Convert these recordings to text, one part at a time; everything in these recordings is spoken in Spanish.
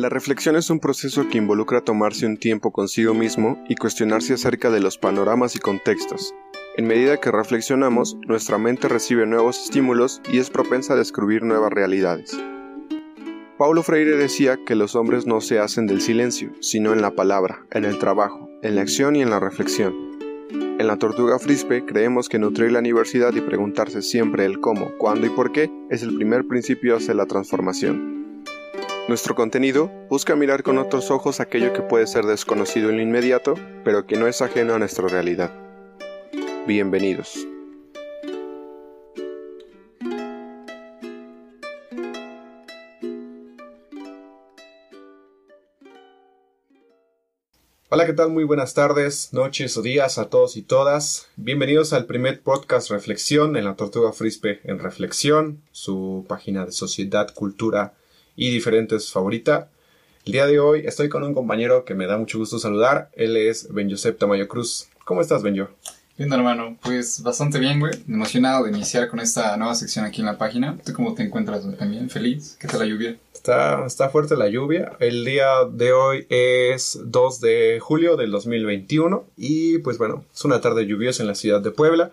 La reflexión es un proceso que involucra tomarse un tiempo consigo mismo y cuestionarse acerca de los panoramas y contextos. En medida que reflexionamos, nuestra mente recibe nuevos estímulos y es propensa a descubrir nuevas realidades. Paulo Freire decía que los hombres no se hacen del silencio, sino en la palabra, en el trabajo, en la acción y en la reflexión. En la Tortuga Frispe creemos que nutrir la universidad y preguntarse siempre el cómo, cuándo y por qué es el primer principio hacia la transformación. Nuestro contenido busca mirar con otros ojos aquello que puede ser desconocido en lo inmediato, pero que no es ajeno a nuestra realidad. Bienvenidos. Hola, ¿qué tal? Muy buenas tardes, noches o días a todos y todas. Bienvenidos al primer podcast Reflexión en la Tortuga Frispe en Reflexión, su página de sociedad, cultura y diferentes favorita. El día de hoy estoy con un compañero que me da mucho gusto saludar. Él es Ben Josep Tamayo Cruz. ¿Cómo estás, Ben Bien, hermano, pues bastante bien, güey. Emocionado de iniciar con esta nueva sección aquí en la página. ¿Tú cómo te encuentras también? ¿Feliz? ¿Qué tal la lluvia? Está, está fuerte la lluvia. El día de hoy es 2 de julio del 2021 y pues bueno, es una tarde lluviosa en la ciudad de Puebla.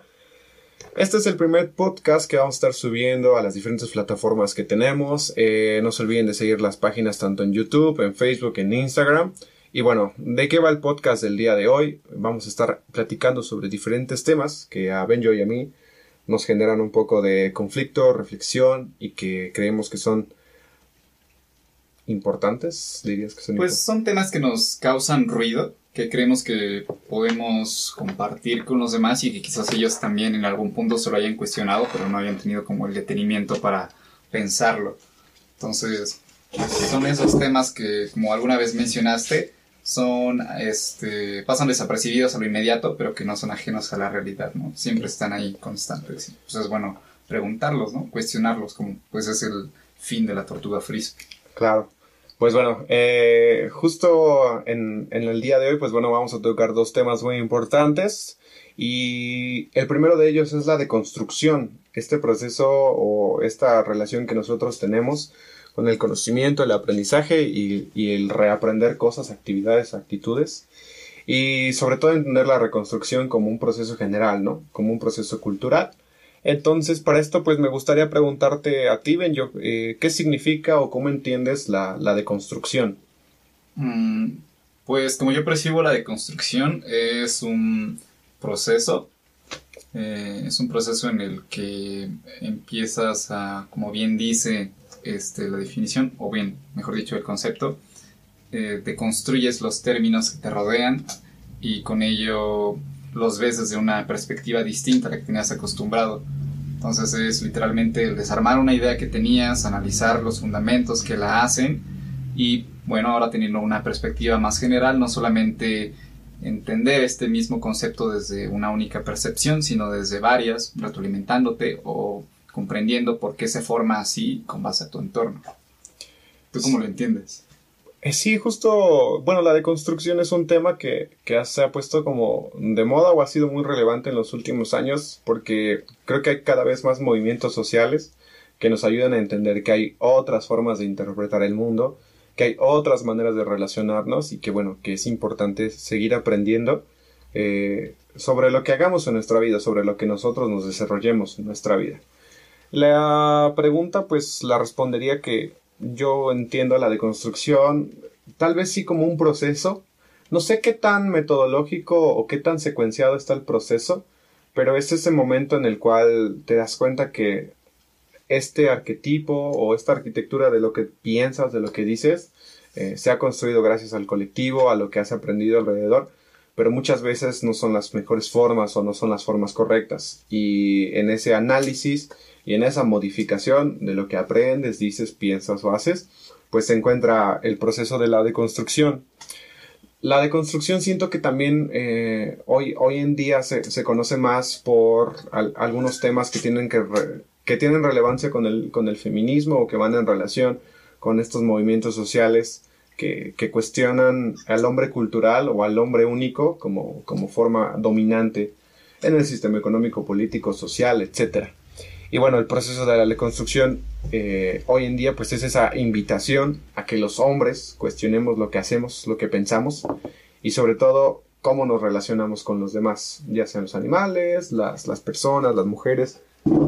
Este es el primer podcast que vamos a estar subiendo a las diferentes plataformas que tenemos. Eh, no se olviden de seguir las páginas tanto en YouTube, en Facebook, en Instagram. Y bueno, ¿de qué va el podcast del día de hoy? Vamos a estar platicando sobre diferentes temas que a Benjo y a mí nos generan un poco de conflicto, reflexión y que creemos que son importantes, dirías que son Pues son temas que nos causan ruido, que creemos que podemos compartir con los demás y que quizás ellos también en algún punto se lo hayan cuestionado, pero no habían tenido como el detenimiento para pensarlo. Entonces, son esos temas que, como alguna vez mencionaste, son, este, pasan desapercibidos a lo inmediato, pero que no son ajenos a la realidad, ¿no? Siempre están ahí constantes. Pues es bueno preguntarlos, ¿no? Cuestionarlos, como pues es el fin de la tortuga frisbee. Claro. Pues bueno, eh, justo en, el día de hoy, pues bueno, vamos a tocar dos temas muy importantes. Y el primero de ellos es la deconstrucción, este proceso o esta relación que nosotros tenemos con el conocimiento, el aprendizaje y, el reaprender cosas, actividades, actitudes. Y sobre todo entender la reconstrucción como un proceso general, ¿no? Como un proceso cultural. Entonces, para esto, pues me gustaría preguntarte a ti, Ben, eh, ¿qué significa o cómo entiendes la, deconstrucción? Mm, pues como yo percibo la deconstrucción es un proceso, eh, es un proceso en el que empiezas a, como bien dice este, la definición, o bien, mejor dicho, el concepto, eh, te construyes los términos que te rodean y con ello los ves desde una perspectiva distinta a la que tenías acostumbrado. Entonces es literalmente desarmar una idea que tenías, analizar los fundamentos que la hacen y bueno, ahora teniendo una perspectiva más general, no solamente entender este mismo concepto desde una única percepción, sino desde varias, retroalimentándote o comprendiendo por qué se forma así con base a tu entorno. ¿Tú cómo lo entiendes? Eh, sí, justo, bueno, la deconstrucción es un tema que, que, se ha puesto como de moda o ha sido muy relevante en los últimos años porque creo que hay cada vez más movimientos sociales que nos ayudan a entender que hay otras formas de interpretar el mundo, que hay otras maneras de relacionarnos y que bueno, que es importante seguir aprendiendo eh, sobre lo que hagamos en nuestra vida, sobre lo que nosotros nos desarrollemos en nuestra vida. La pregunta pues la respondería que yo entiendo la deconstrucción, tal vez sí como un proceso. No sé qué tan metodológico o qué tan secuenciado está el proceso, pero es ese momento en el cual te das cuenta que este arquetipo o esta arquitectura de lo que piensas, de lo que dices, eh, se ha construido gracias al colectivo, a lo que has aprendido alrededor, pero muchas veces no son las mejores formas o no son las formas correctas. Y en ese análisis y en esa modificación de lo que aprendes, dices, piensas o haces, pues se encuentra el proceso de la deconstrucción. La deconstrucción siento que también eh, hoy, hoy en día se, conoce más por algunos temas que tienen, que, que tienen relevancia con el, con el feminismo o que van en relación con estos movimientos sociales que, que cuestionan al hombre cultural o al hombre único como, como forma dominante en el sistema económico, político, social, etcétera. Y bueno, el proceso de la deconstrucción eh, hoy en día pues es esa invitación a que los hombres cuestionemos lo que hacemos, lo que pensamos y sobre todo cómo nos relacionamos con los demás, ya sean los animales, las, las personas, las mujeres,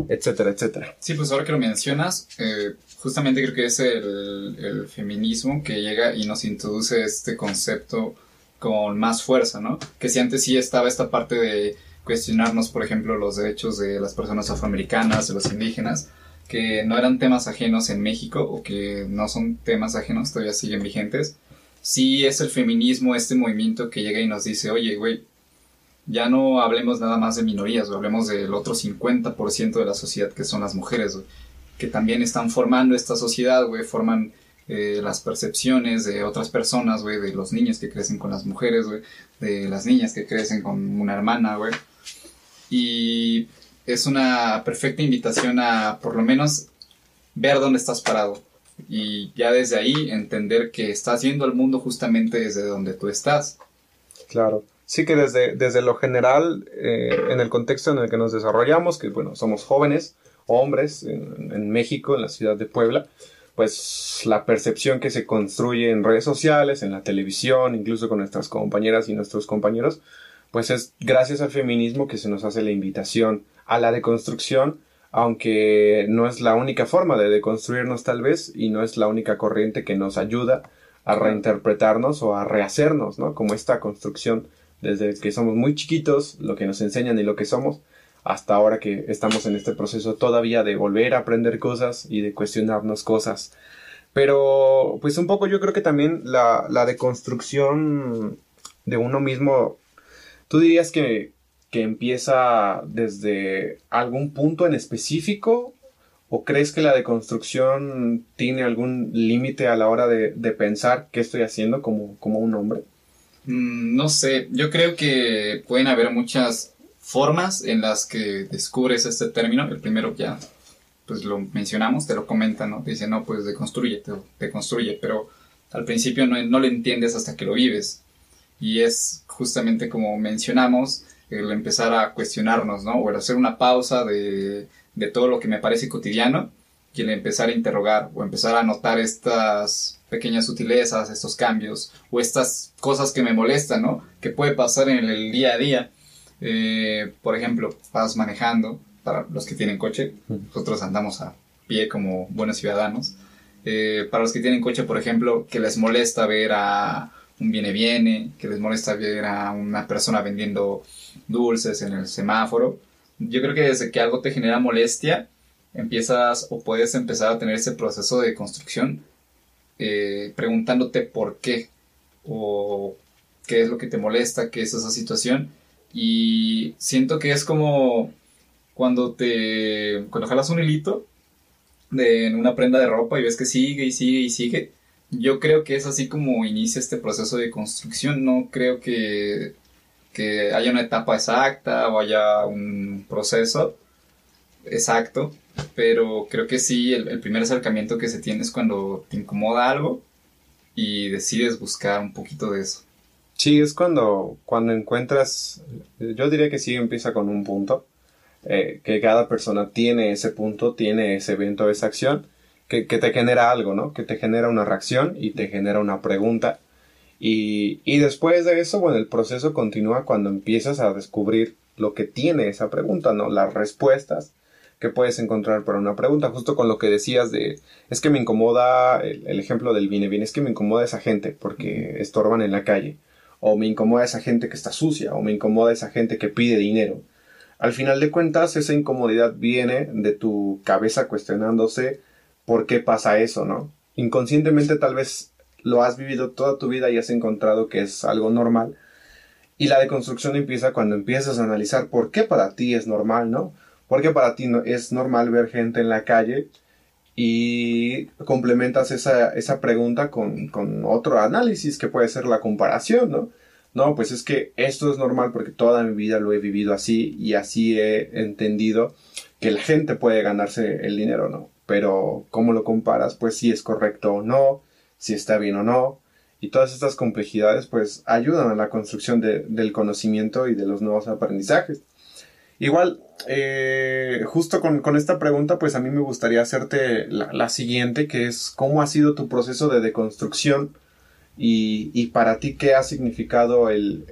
etcétera, etcétera. Sí, pues ahora que lo mencionas, eh, justamente creo que es el, el, feminismo que llega y nos introduce este concepto con más fuerza, ¿no? Que si antes sí estaba esta parte de cuestionarnos, por ejemplo, los derechos de las personas afroamericanas, de los indígenas, que no eran temas ajenos en México o que no son temas ajenos, todavía siguen vigentes. Sí es el feminismo, este movimiento que llega y nos dice, oye, güey, ya no hablemos nada más de minorías, hablemos del otro 50% de la sociedad que son las mujeres, que también están formando esta sociedad, güey, forman eh, las percepciones de otras personas, güey, de los niños que crecen con las mujeres, güey, de las niñas que crecen con una hermana, güey. Y es una perfecta invitación a, por lo menos, ver dónde estás parado. Y ya desde ahí entender que estás yendo al mundo justamente desde donde tú estás. Claro. Sí que desde, desde lo general, eh, en el contexto en el que nos desarrollamos, que bueno, somos jóvenes, hombres, en México, en la ciudad de Puebla, pues la percepción que se construye en redes sociales, en la televisión, incluso con nuestras compañeras y nuestros compañeros, pues es gracias al feminismo que se nos hace la invitación a la deconstrucción, aunque no es la única forma de deconstruirnos tal vez y no es la única corriente que nos ayuda a reinterpretarnos o a rehacernos, ¿no? Como esta construcción desde que somos muy chiquitos, lo que nos enseñan y lo que somos, hasta ahora que estamos en este proceso todavía de volver a aprender cosas y de cuestionarnos cosas. Pero pues un poco yo creo que también la, la deconstrucción de uno mismo, tú dirías que, que empieza desde algún punto en específico ¿O crees que la deconstrucción tiene algún límite a la hora de, de, pensar qué estoy haciendo como, como un hombre? Mm, no sé, yo creo que pueden haber muchas formas en las que descubres este término. El primero ya, pues lo mencionamos, te lo comentan, ¿no? Te dicen, no, pues deconstruye, te, construye, pero al principio no, no lo entiendes hasta que lo vives. Y es justamente como mencionamos, el empezar a cuestionarnos, ¿no? O el hacer una pausa de, de todo lo que me parece cotidiano y el empezar a interrogar o empezar a notar estas pequeñas sutilezas, estos cambios o estas cosas que me molestan, ¿no? Que puede pasar en el día a día eh, por ejemplo, vas manejando, para los que tienen coche, nosotros andamos a pie como buenos ciudadanos. Eh, para los que tienen coche, por ejemplo, que les molesta ver a un viene-viene, que les molesta ver a una persona vendiendo dulces en el semáforo. Yo creo que desde que algo te genera molestia, empiezas o puedes empezar a tener ese proceso de construcción eh, preguntándote por qué o qué es lo que te molesta, qué es esa situación y siento que es como cuando te. cuando jalas un hilito de, en una prenda de ropa y ves que sigue y sigue y sigue. Yo creo que es así como inicia este proceso de construcción. No creo que, que haya una etapa exacta o haya un proceso exacto. Pero creo que sí, el, primer acercamiento que se tiene es cuando te incomoda algo y decides buscar un poquito de eso. Sí, es cuando, cuando encuentras, yo diría que sí empieza con un punto, eh, que cada persona tiene ese punto, tiene ese evento, esa acción, que, que, te genera algo, ¿no? Que te genera una reacción y te genera una pregunta. Y, y después de eso, bueno, el proceso continúa cuando empiezas a descubrir lo que tiene esa pregunta, ¿no? Las respuestas que puedes encontrar para una pregunta, justo con lo que decías de, es que me incomoda, el, el ejemplo del viene bien, es que me incomoda esa gente porque estorban en la calle o me incomoda esa gente que está sucia, o me incomoda esa gente que pide dinero. Al final de cuentas, esa incomodidad viene de tu cabeza cuestionándose por qué pasa eso, ¿no? Inconscientemente tal vez lo has vivido toda tu vida y has encontrado que es algo normal. Y la deconstrucción empieza cuando empiezas a analizar por qué para ti es normal, ¿no? Porque para ti es normal ver gente en la calle y complementas esa, esa pregunta con, con, otro análisis que puede ser la comparación, ¿no? No, pues es que esto es normal porque toda mi vida lo he vivido así y así he entendido que la gente puede ganarse el dinero, ¿no? Pero ¿cómo lo comparas? Pues si es correcto o no, si está bien o no. Y todas estas complejidades pues ayudan a la construcción de, del conocimiento y de los nuevos aprendizajes. Igual, eh, justo con, esta pregunta, pues a mí me gustaría hacerte la, siguiente, que es cómo ha sido tu proceso de deconstrucción y, para ti qué ha significado el,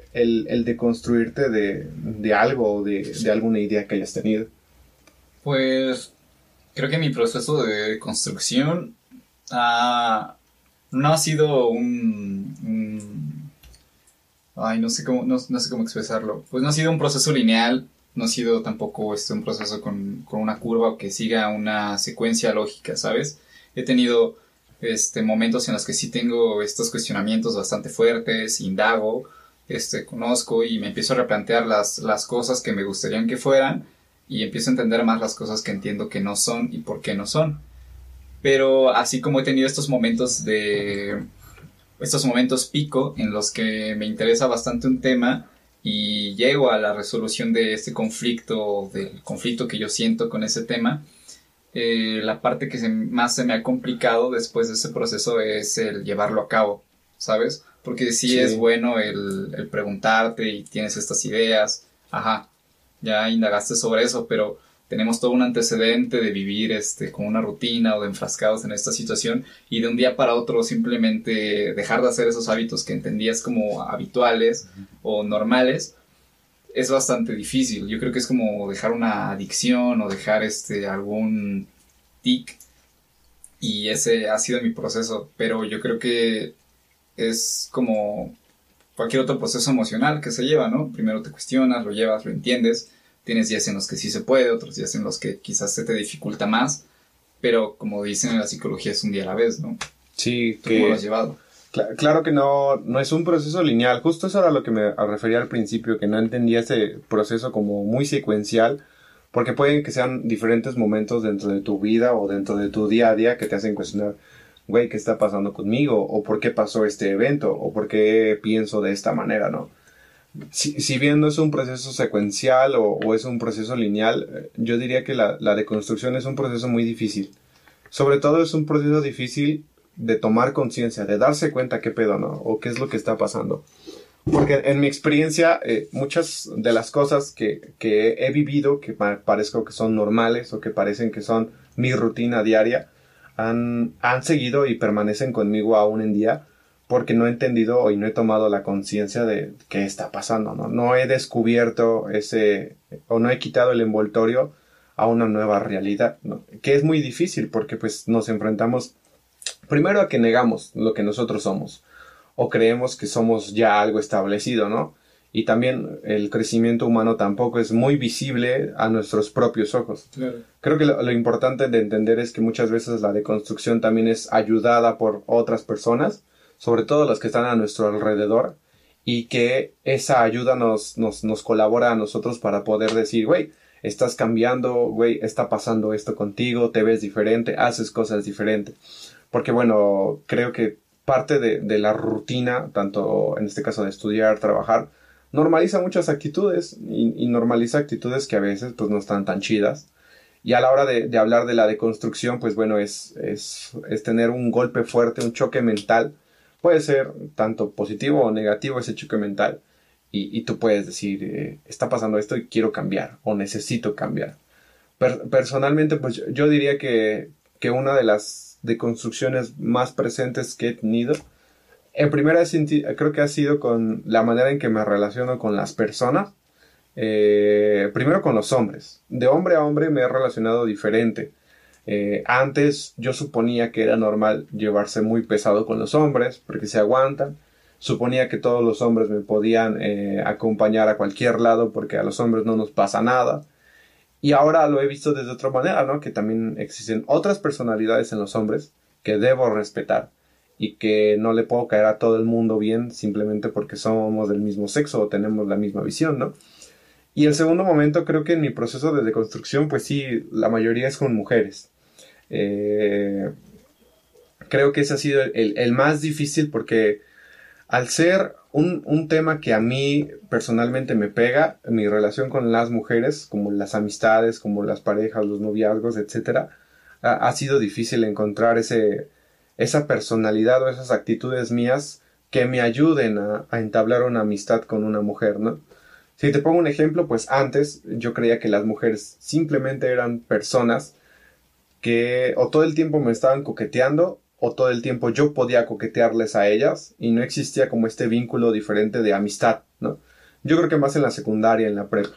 deconstruirte de, algo o de, alguna idea que hayas tenido. Pues creo que mi proceso de construcción ha, no ha sido un, ay, no sé cómo, no sé cómo expresarlo. Pues no ha sido un proceso lineal no ha sido tampoco este, un proceso con, con, una curva o que siga una secuencia lógica, ¿sabes? He tenido este, momentos en los que sí tengo estos cuestionamientos bastante fuertes, indago, este, conozco y me empiezo a replantear las, las cosas que me gustarían que fueran y empiezo a entender más las cosas que entiendo que no son y por qué no son. Pero así como he tenido estos momentos de... estos momentos pico en los que me interesa bastante un tema, y llego a la resolución de este conflicto, del conflicto que yo siento con ese tema, eh, la parte que más se me ha complicado después de ese proceso es el llevarlo a cabo, ¿sabes? Porque sí, es bueno el, el, preguntarte y tienes estas ideas, ajá, ya indagaste sobre eso, pero tenemos todo un antecedente de vivir este, con una rutina o de enfrascados en esta situación y de un día para otro simplemente dejar de hacer esos hábitos que entendías como habituales o normales es bastante difícil. Yo creo que es como dejar una adicción o dejar este, algún tic y ese ha sido mi proceso, pero yo creo que es como cualquier otro proceso emocional que se lleva, ¿no? Primero te cuestionas, lo llevas, lo entiendes Tienes días en los que sí se puede, otros días en los que quizás se te dificulta más, pero como dicen en la psicología es un día a la vez, ¿no? Sí, que... ¿Cómo lo has llevado? claro que no, no es un proceso lineal. Justo eso era lo que me refería al principio, que no entendía ese proceso como muy secuencial, porque pueden que sean diferentes momentos dentro de tu vida o dentro de tu día a día que te hacen cuestionar, güey, ¿qué está pasando conmigo? ¿O por qué pasó este evento? ¿O por qué pienso de esta manera, no? si, si, bien no es un proceso secuencial o, es un proceso lineal, eh, yo diría que la, la, deconstrucción es un proceso muy difícil. Sobre todo es un proceso difícil de tomar conciencia, de darse cuenta qué pedo, ¿no? O qué es lo que está pasando. Porque en mi experiencia, eh, muchas de las cosas que, que he vivido, que parezco que son normales o que parecen que son mi rutina diaria, han, han seguido y permanecen conmigo aún en día porque no he entendido y no he tomado la conciencia de qué está pasando, ¿no? No he descubierto ese, o no he quitado el envoltorio a una nueva realidad, ¿no? Que es muy difícil porque pues nos enfrentamos primero a que negamos lo que nosotros somos o creemos que somos ya algo establecido, ¿no? Y también el crecimiento humano tampoco es muy visible a nuestros propios ojos. Creo que lo, lo importante de entender es que muchas veces la deconstrucción también es ayudada por otras personas sobre todo las que están a nuestro alrededor, y que esa ayuda nos, nos, nos colabora a nosotros para poder decir, güey, estás cambiando, güey, está pasando esto contigo, te ves diferente, haces cosas diferentes. Porque bueno, creo que parte de, de, la rutina, tanto en este caso de estudiar, trabajar, normaliza muchas actitudes y, normaliza actitudes que a veces pues no están tan chidas. Y a la hora de, hablar de la deconstrucción, pues bueno, es, es, es tener un golpe fuerte, un choque mental Puede ser tanto positivo o negativo ese choque mental y, tú puedes decir, eh, está pasando esto y quiero cambiar o necesito cambiar. personalmente, pues yo diría que, que una de las deconstrucciones más presentes que he tenido, en primera creo que ha sido con la manera en que me relaciono con las personas. Eh, primero con los hombres. De hombre a hombre me he relacionado diferente. Eh, antes yo suponía que era normal llevarse muy pesado con los hombres porque se aguantan. Suponía que todos los hombres me podían eh, acompañar a cualquier lado porque a los hombres no nos pasa nada. Y ahora lo he visto desde otra manera, ¿no? Que también existen otras personalidades en los hombres que debo respetar y que no le puedo caer a todo el mundo bien simplemente porque somos del mismo sexo o tenemos la misma visión, ¿no? Y el segundo momento creo que en mi proceso de deconstrucción, pues sí, la mayoría es con mujeres. Eh, creo que ese ha sido el, más difícil porque al ser un, tema que a mí personalmente me pega, mi relación con las mujeres, como las amistades, como las parejas, los noviazgos, etc., ha, sido difícil encontrar ese, esa personalidad o esas actitudes mías que me ayuden a, entablar una amistad con una mujer, ¿no? Si te pongo un ejemplo, pues antes yo creía que las mujeres simplemente eran personas que o todo el tiempo me estaban coqueteando o todo el tiempo yo podía coquetearles a ellas y no existía como este vínculo diferente de amistad, ¿no? Yo creo que más en la secundaria, en la prepa.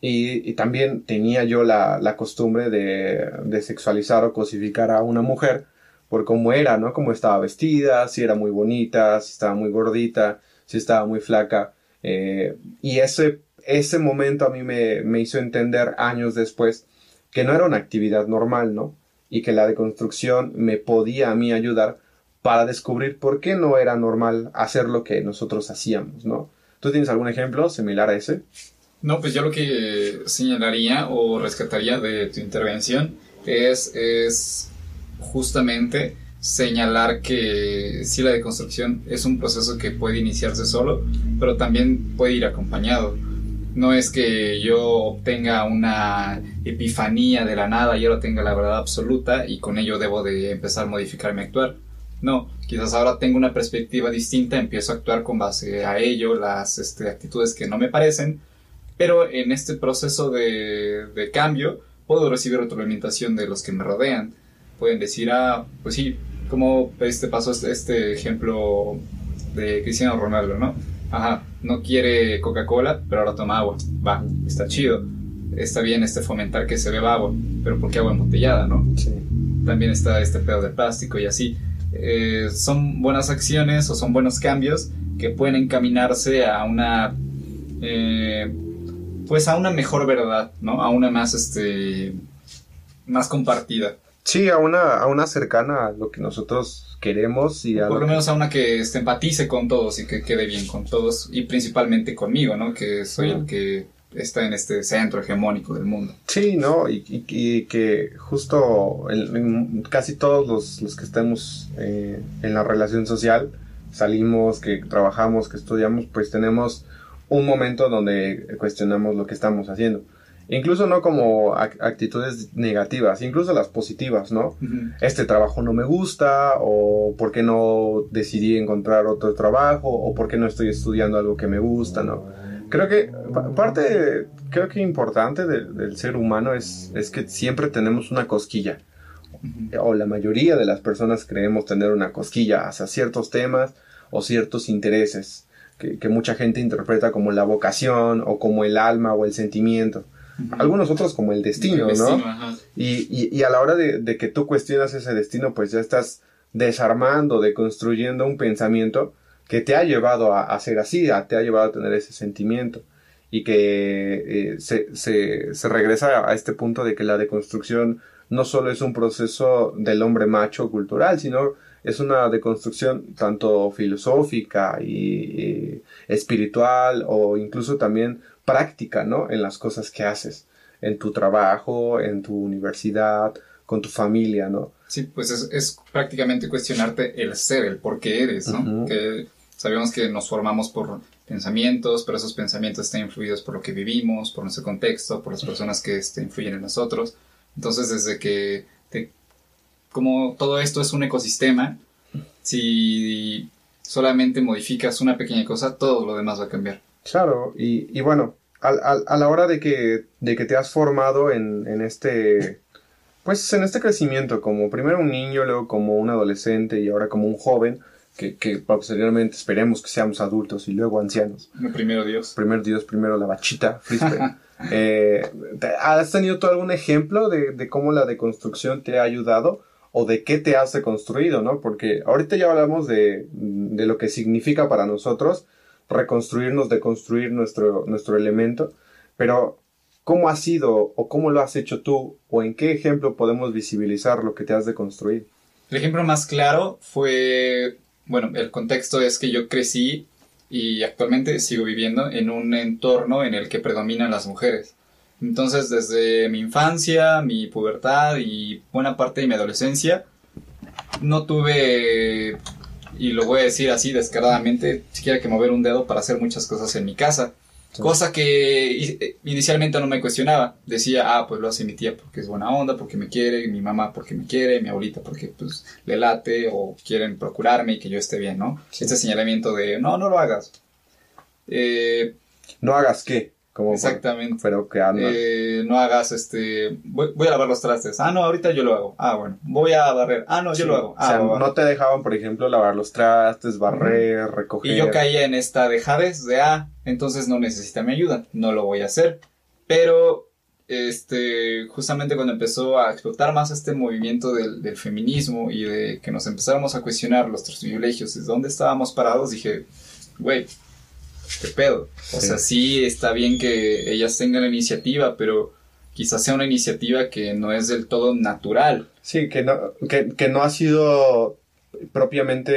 Y, también tenía yo la, la costumbre de, de, sexualizar o cosificar a una mujer por cómo era, ¿no? Cómo estaba vestida, si era muy bonita, si estaba muy gordita, si estaba muy flaca. Eh, y ese, ese momento a mí me, me hizo entender años después que no era una actividad normal, ¿no? Y que la deconstrucción me podía a mí ayudar para descubrir por qué no era normal hacer lo que nosotros hacíamos, ¿no? ¿Tú tienes algún ejemplo similar a ese? No, pues yo lo que señalaría o rescataría de tu intervención es, es justamente señalar que sí la deconstrucción es un proceso que puede iniciarse solo, pero también puede ir acompañado. No es que yo obtenga una epifanía de la nada y ahora tenga la verdad absoluta y con ello debo de empezar a modificar mi actuar. No, quizás ahora tengo una perspectiva distinta, empiezo a actuar con base a ello, las este, actitudes que no me parecen, pero en este proceso de, de cambio puedo recibir retroalimentación de los que me rodean. Pueden decir, ah, pues sí, como este pasó este, este ejemplo de Cristiano Ronaldo, ¿no? Ajá, no quiere Coca-Cola, pero ahora toma agua. Va, está chido. Está bien este fomentar que se beba agua, pero ¿por qué agua embotellada, no? Sí. También está este pedo de plástico y así. Eh, son buenas acciones o son buenos cambios que pueden encaminarse a una eh, pues a una mejor verdad, ¿no? A una más este más compartida. Sí, a una, a una cercana a lo que nosotros queremos y a Por lo menos a una que este, empatice con todos y que quede bien con todos y principalmente conmigo, ¿no? Que soy el que está en este centro hegemónico del mundo. Sí, ¿no? Y, y, que justo en, casi todos los, los que estemos eh, en la relación social, salimos, que trabajamos, que estudiamos, pues tenemos un momento donde cuestionamos lo que estamos haciendo. Incluso no como actitudes negativas, incluso las positivas, ¿no? Este trabajo no me gusta, o por qué no decidí encontrar otro trabajo, o por qué no estoy estudiando algo que me gusta, ¿no? Creo que parte, creo que importante del ser humano es, es que siempre tenemos una cosquilla, o la mayoría de las personas creemos tener una cosquilla hacia ciertos temas o ciertos intereses, que, que mucha gente interpreta como la vocación, o como el alma, o el sentimiento algunos otros como el destino, ¿no? Y, a la hora de, que tú cuestionas ese destino, pues ya estás desarmando, deconstruyendo un pensamiento que te ha llevado a, ser así, te ha llevado a tener ese sentimiento. Y que eh, se, se, regresa a este punto de que la deconstrucción no solo es un proceso del hombre macho cultural, sino es una deconstrucción tanto filosófica y espiritual o incluso también práctica, ¿no? En las cosas que haces, en tu trabajo, en tu universidad, con tu familia, ¿no? Sí, pues es, prácticamente cuestionarte el ser, el por qué eres, ¿no? Que sabemos que nos formamos por pensamientos, pero esos pensamientos están influidos por lo que vivimos, por nuestro contexto, por las personas que este, influyen en nosotros. Entonces, desde que, como todo esto es un ecosistema, si solamente modificas una pequeña cosa, todo lo demás va a cambiar. Claro, y, y bueno, a, a, la hora de que, de que te has formado en, en este, pues en este crecimiento, como primero un niño, luego como un adolescente y ahora como un joven, que, que posteriormente esperemos que seamos adultos y luego ancianos. primero Dios. Primero Dios, primero la bachita, eh, ¿Has tenido tú algún ejemplo de, de, cómo la deconstrucción te ha ayudado o de qué te has deconstruido, no? Porque ahorita ya hablamos de, de lo que significa para nosotros, reconstruirnos, deconstruir nuestro, nuestro elemento, pero ¿cómo ha sido o cómo lo has hecho tú o en qué ejemplo podemos visibilizar lo que te has deconstruido? El ejemplo más claro fue, bueno, el contexto es que yo crecí y actualmente sigo viviendo en un entorno en el que predominan las mujeres. Entonces, desde mi infancia, mi pubertad y buena parte de mi adolescencia, no tuve y lo voy a decir así descaradamente, siquiera que mover un dedo para hacer muchas cosas en mi casa. Cosa que eh, inicialmente no me cuestionaba. Decía, ah, pues lo hace mi tía porque es buena onda, porque me quiere, mi mamá porque me quiere, mi abuelita porque pues le late o quieren procurarme y que yo esté bien, ¿no? Este señalamiento de, no, no lo hagas. Eh, No hagas qué. Como Exactamente. pero que. Eh, no hagas este. Voy, voy a lavar los trastes. Ah, no, ahorita yo lo hago. Ah, bueno. Voy a barrer. Ah, no, yo lo hago. o sea, Ah, va, va. no te dejaban, por ejemplo, lavar los trastes, barrer, recoger. Y yo caía en esta dejadez de, ah, entonces no necesita mi ayuda, no lo voy a hacer. Pero, este, justamente cuando empezó a explotar más este movimiento del, del feminismo y de que nos empezáramos a cuestionar nuestros privilegios, de dónde estábamos parados, dije, güey, qué pedo. O Sí. sea, sí está bien que ellas tengan la iniciativa, pero quizás sea una iniciativa que no es del todo natural. Sí, que no, que, que no ha sido propiamente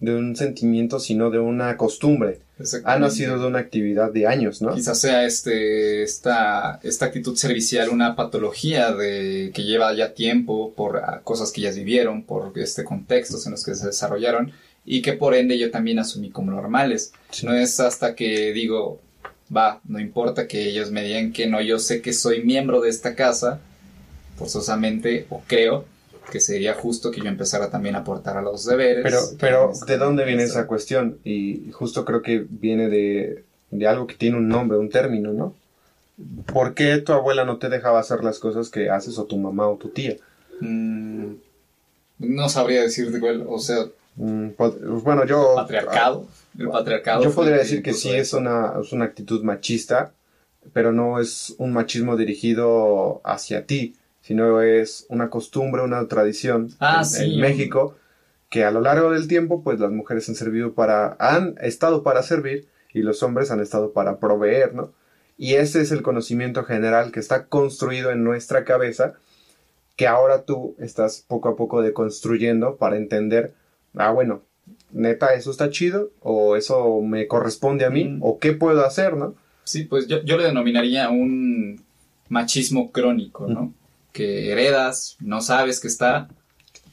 de un sentimiento, sino de una costumbre. Ha nacido de una actividad de años, ¿no? Quizás sea este, esta, esta actitud servicial una patología de, que lleva ya tiempo por cosas que ellas vivieron, por este contextos en los que se desarrollaron y que por ende yo también asumí como normales. Sí. No es hasta que digo, va, no importa que ellos me digan que no, yo sé que soy miembro de esta casa, forzosamente, o creo que sería justo que yo empezara también a aportar a los deberes. Pero, pero ¿de dónde viene esa cuestión? Y justo creo que viene de, de algo que tiene un nombre, un término, ¿no? ¿Por qué tu abuela no te dejaba hacer las cosas que haces o tu mamá o tu tía? Mm, no sabría decirte cuál, o sea, bueno, yo... patriarcado. El patriarcado. Yo podría decir que sí es una, es una actitud machista, pero no es un machismo dirigido hacia ti, sino es una costumbre, una tradición Ah, en, sí. en México que a lo largo del tiempo pues las mujeres han servido para, han estado para servir y los hombres han estado para proveer, ¿no? Y ese es el conocimiento general que está construido en nuestra cabeza que ahora tú estás poco a poco deconstruyendo para entender, ah, bueno, neta, eso está chido, o eso me corresponde a mí, Mm. o qué puedo hacer, ¿no? Sí, pues yo, yo le denominaría un machismo crónico, ¿no? Que heredas, no sabes que está,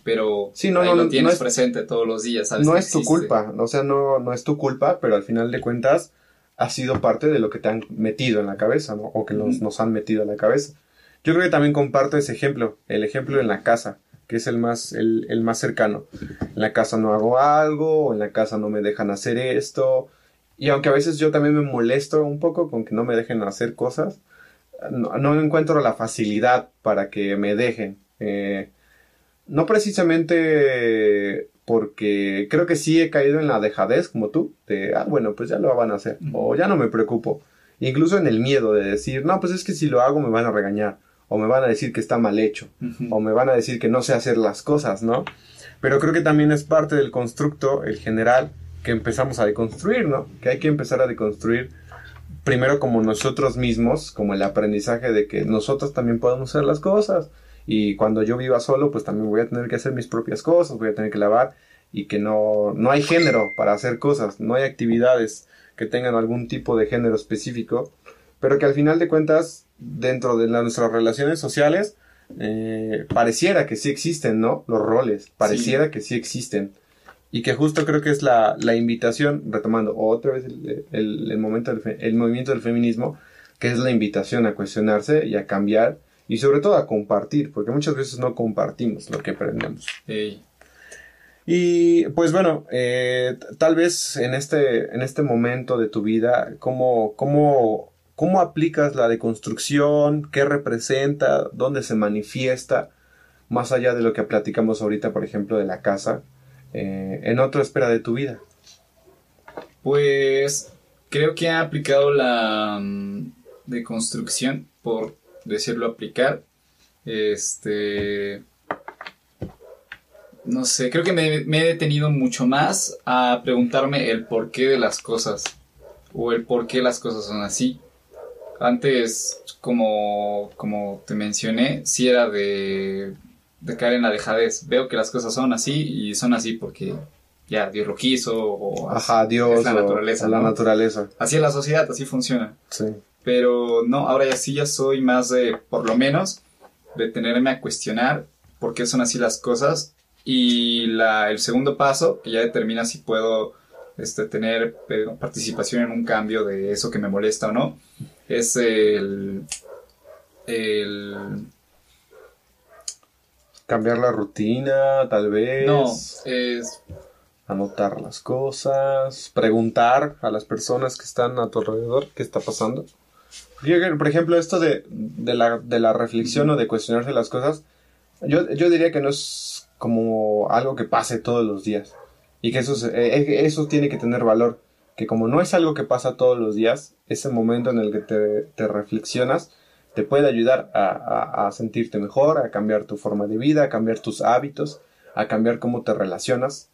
pero Sí, no, ahí no, lo tienes no es- presente todos los días, sabes No que es tu culpa, o sea, no, no es tu culpa, pero al final de cuentas ha sido parte de lo que te han metido en la cabeza, ¿no? O que nos, nos han metido en la cabeza. Yo creo que también comparto ese ejemplo, el ejemplo en la casa, que es el más, el, el más cercano. En la casa no hago algo, en la casa no me dejan hacer esto. Y aunque a veces yo también me molesto un poco con que no me dejen hacer cosas, no, encuentro la facilidad para que me dejen. Eh, no precisamente porque creo que sí he caído en la dejadez como tú, de, ah, bueno, pues ya lo van a hacer, o ya no me preocupo. Incluso en el miedo de decir, no, pues es que si lo hago me van a regañar, o me van a decir que está mal hecho, o me van a decir que no sé hacer las cosas, ¿no? Pero creo que también es parte del constructo, el general, que empezamos a deconstruir, ¿no? Que hay que empezar a deconstruir primero como nosotros mismos, como el aprendizaje de que nosotros también podemos hacer las cosas. Y cuando yo viva solo, pues también voy a tener que hacer mis propias cosas, voy a tener que lavar y que no, no hay género para hacer cosas, no hay actividades que tengan algún tipo de género específico, pero que al final de cuentas, dentro de la- nuestras relaciones sociales, eh, pareciera que sí existen, ¿no? Los roles, pareciera que sí existen. Y que justo creo que es la, la invitación, retomando otra vez el, el- el momento del fe- el movimiento del feminismo, que es la invitación a cuestionarse y a cambiar y sobre todo a compartir, porque muchas veces no compartimos lo que aprendemos. Ey. Y pues bueno, eh, tal vez en este, en este momento de tu vida, ¿cómo, cómo, ¿cómo aplicas la deconstrucción? ¿Qué representa? ¿Dónde se manifiesta? Más allá de lo que platicamos ahorita, por ejemplo, de la casa, eh, en otra esfera de tu vida. Pues creo que ha aplicado la mm, deconstrucción, por decirlo aplicar. Este. No sé, creo que me, me he detenido mucho más a preguntarme el porqué de las cosas. O el por qué las cosas son así. Antes, como, como te mencioné, sí era de, de caer en la dejadez. Veo que las cosas son así y son así porque ya Dios lo quiso o. Ajá, Dios. es la o- naturaleza. la ¿no? naturaleza. Así es la sociedad, así funciona. Sí. Pero no, ahora ya sí ya soy más de, por lo menos, detenerme a cuestionar por qué son así las cosas. Y la, el segundo paso, que ya determina si puedo este, tener eh, participación en un cambio de eso que me molesta o no, es el... el Cambiar la rutina, tal vez. no, es anotar las cosas, preguntar a las personas que están a tu alrededor qué está pasando. Por ejemplo, esto de, de, la, de la reflexión o de cuestionarse las cosas, yo, yo diría que no es como algo que pase todos los días y que eso, eh, eso tiene que tener valor, que como no es algo que pasa todos los días, ese momento en el que te, te reflexionas te puede ayudar a, a, sentirte mejor, a cambiar tu forma de vida, a cambiar tus hábitos, a cambiar cómo te relacionas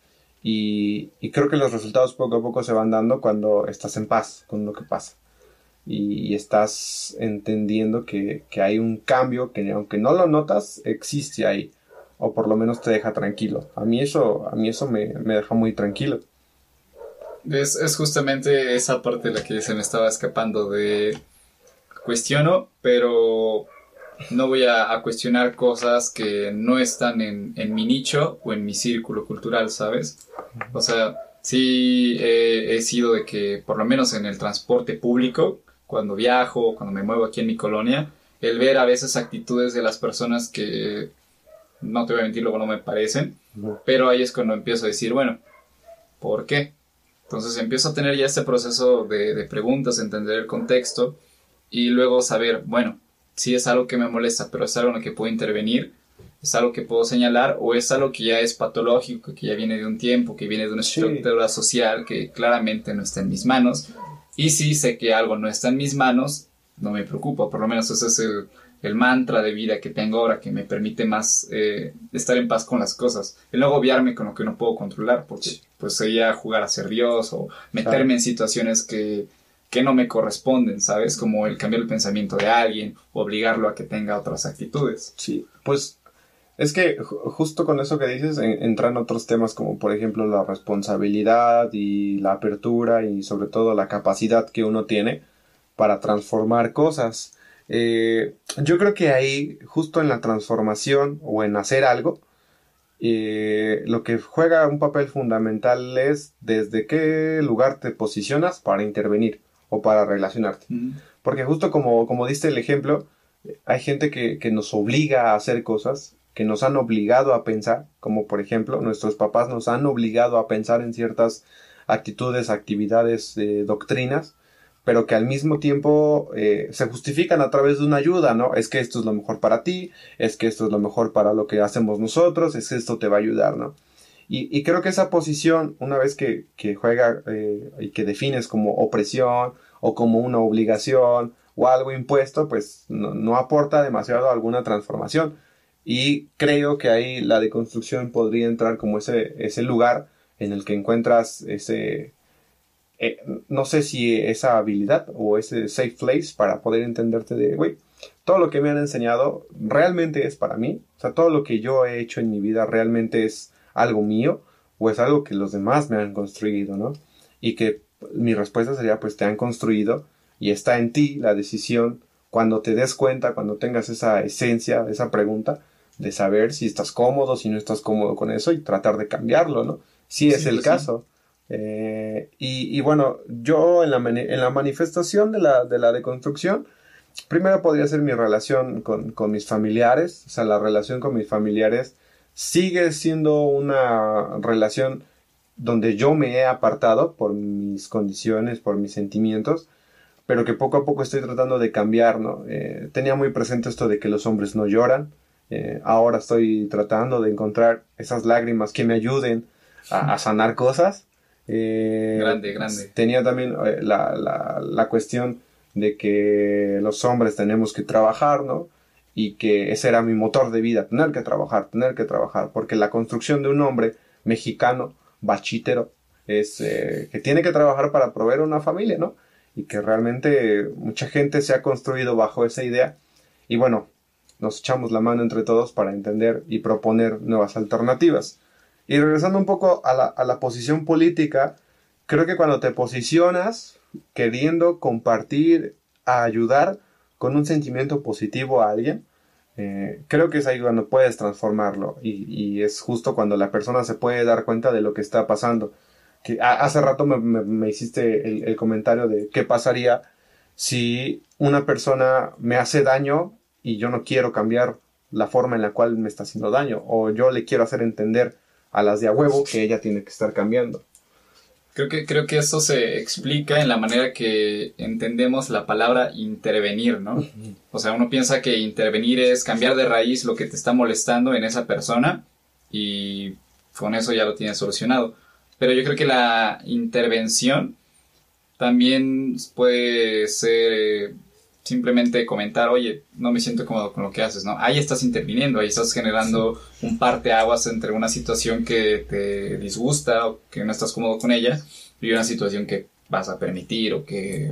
y, creo que los resultados poco a poco se van dando cuando estás en paz con lo que pasa. Y, estás entendiendo que, hay un cambio que aunque no lo notas, existe ahí. O por lo menos te deja tranquilo. A mí eso, a mí eso me, deja muy tranquilo. Es, es, justamente esa parte de la que se me estaba escapando de cuestiono, pero no voy a, cuestionar cosas que no están en, mi nicho o en mi círculo cultural, ¿sabes? O sea, sí he sido de que, por lo menos en el transporte público, cuando viajo, cuando me muevo aquí en mi colonia, el ver a veces actitudes de las personas que, no te voy a mentir, luego no me parecen, pero ahí es cuando empiezo a decir, bueno, ¿por qué? Entonces empiezo a tener ya este proceso de, de preguntas, entender el contexto y luego saber, bueno, si es algo que me molesta, pero es algo en lo que puedo intervenir, es algo que puedo señalar o es algo que ya es patológico, que ya viene de un tiempo, que viene de una estructura social que claramente no está en mis manos. Y si sé que algo no está en mis manos, no me preocupa, por lo menos ese es el, mantra de vida que tengo ahora que me permite más eh, estar en paz con las cosas. El no agobiarme con lo que no puedo controlar, porque pues sería jugar a ser Dios o meterme en situaciones que que no me corresponden, ¿sabes? Como el cambiar el pensamiento de alguien, obligarlo a que tenga otras actitudes. Sí, pues es que justo con eso que dices entran otros temas como por ejemplo la responsabilidad y la apertura y sobre todo la capacidad que uno tiene para transformar cosas. Eh, yo creo que ahí, justo en la transformación o en hacer algo, eh, lo que juega un papel fundamental es desde qué lugar te posicionas para intervenir o para relacionarte. Porque justo como, como diste el ejemplo, hay gente que, que, nos obliga a hacer cosas, que nos han obligado a pensar, como por ejemplo nuestros papás nos han obligado a pensar en ciertas actitudes, actividades, eh, doctrinas, pero que al mismo tiempo eh, se justifican a través de una ayuda, ¿no? Es que esto es lo mejor para ti, es que esto es lo mejor para lo que hacemos nosotros, es que esto te va a ayudar, ¿no? Y, creo que esa posición, una vez que, juega eh, y que defines como opresión o como una obligación o algo impuesto, pues no, aporta demasiado alguna transformación. Y creo que ahí la deconstrucción podría entrar como ese, ese lugar en el que encuentras ese, eh, no sé si esa habilidad o ese safe place para poder entenderte de, güey, todo lo que me han enseñado realmente es para mí. O sea, todo lo que yo he hecho en mi vida realmente es algo mío o es algo que los demás me han construido, ¿no? Y que mi respuesta sería pues te han construido y está en ti la decisión cuando te des cuenta, cuando tengas esa esencia, esa pregunta de saber si estás cómodo, si no estás cómodo con eso y tratar de cambiarlo, ¿no? Si es el pues caso. Eh, y, bueno, yo en la, en la manifestación de la, de la deconstrucción, primero podría ser mi relación con, con mis familiares, o sea, la relación con mis familiares sigue siendo una relación donde yo me he apartado por mis condiciones, por mis sentimientos, pero que poco a poco estoy tratando de cambiar, ¿no? Eh, tenía muy presente esto de que los hombres no lloran, eh, ahora estoy tratando de encontrar esas lágrimas que me ayuden a, sanar cosas. Eh, grande, grande. Tenía también la, la, la cuestión de que los hombres tenemos que trabajar, ¿no? y que ese era mi motor de vida, tener que trabajar, tener que trabajar, porque la construcción de un hombre mexicano, bachítero, es eh, que tiene que trabajar para proveer una familia, ¿no? Y que realmente mucha gente se ha construido bajo esa idea y bueno, nos echamos la mano entre todos para entender y proponer nuevas alternativas. Y regresando un poco a la, a la posición política, creo que cuando te posicionas queriendo compartir, a ayudar, con un sentimiento positivo a alguien, eh, creo que es ahí cuando puedes transformarlo y, es justo cuando la persona se puede dar cuenta de lo que está pasando. Que hace rato me, hiciste el, comentario de qué pasaría si una persona me hace daño y yo no quiero cambiar la forma en la cual me está haciendo daño o yo le quiero hacer entender a las de a huevo que ella tiene que estar cambiando. Creo que, creo que eso se explica en la manera que entendemos la palabra intervenir, ¿no? O sea, uno piensa que intervenir es cambiar de raíz lo que te está molestando en esa persona y con eso ya lo tienes solucionado. Pero yo creo que la intervención también puede ser simplemente comentar, oye, no me siento cómodo con lo que haces, ¿no? Ahí estás interviniendo, ahí estás generando un parte aguas entre una situación que te disgusta o que no estás cómodo con ella y una situación que vas a permitir o que,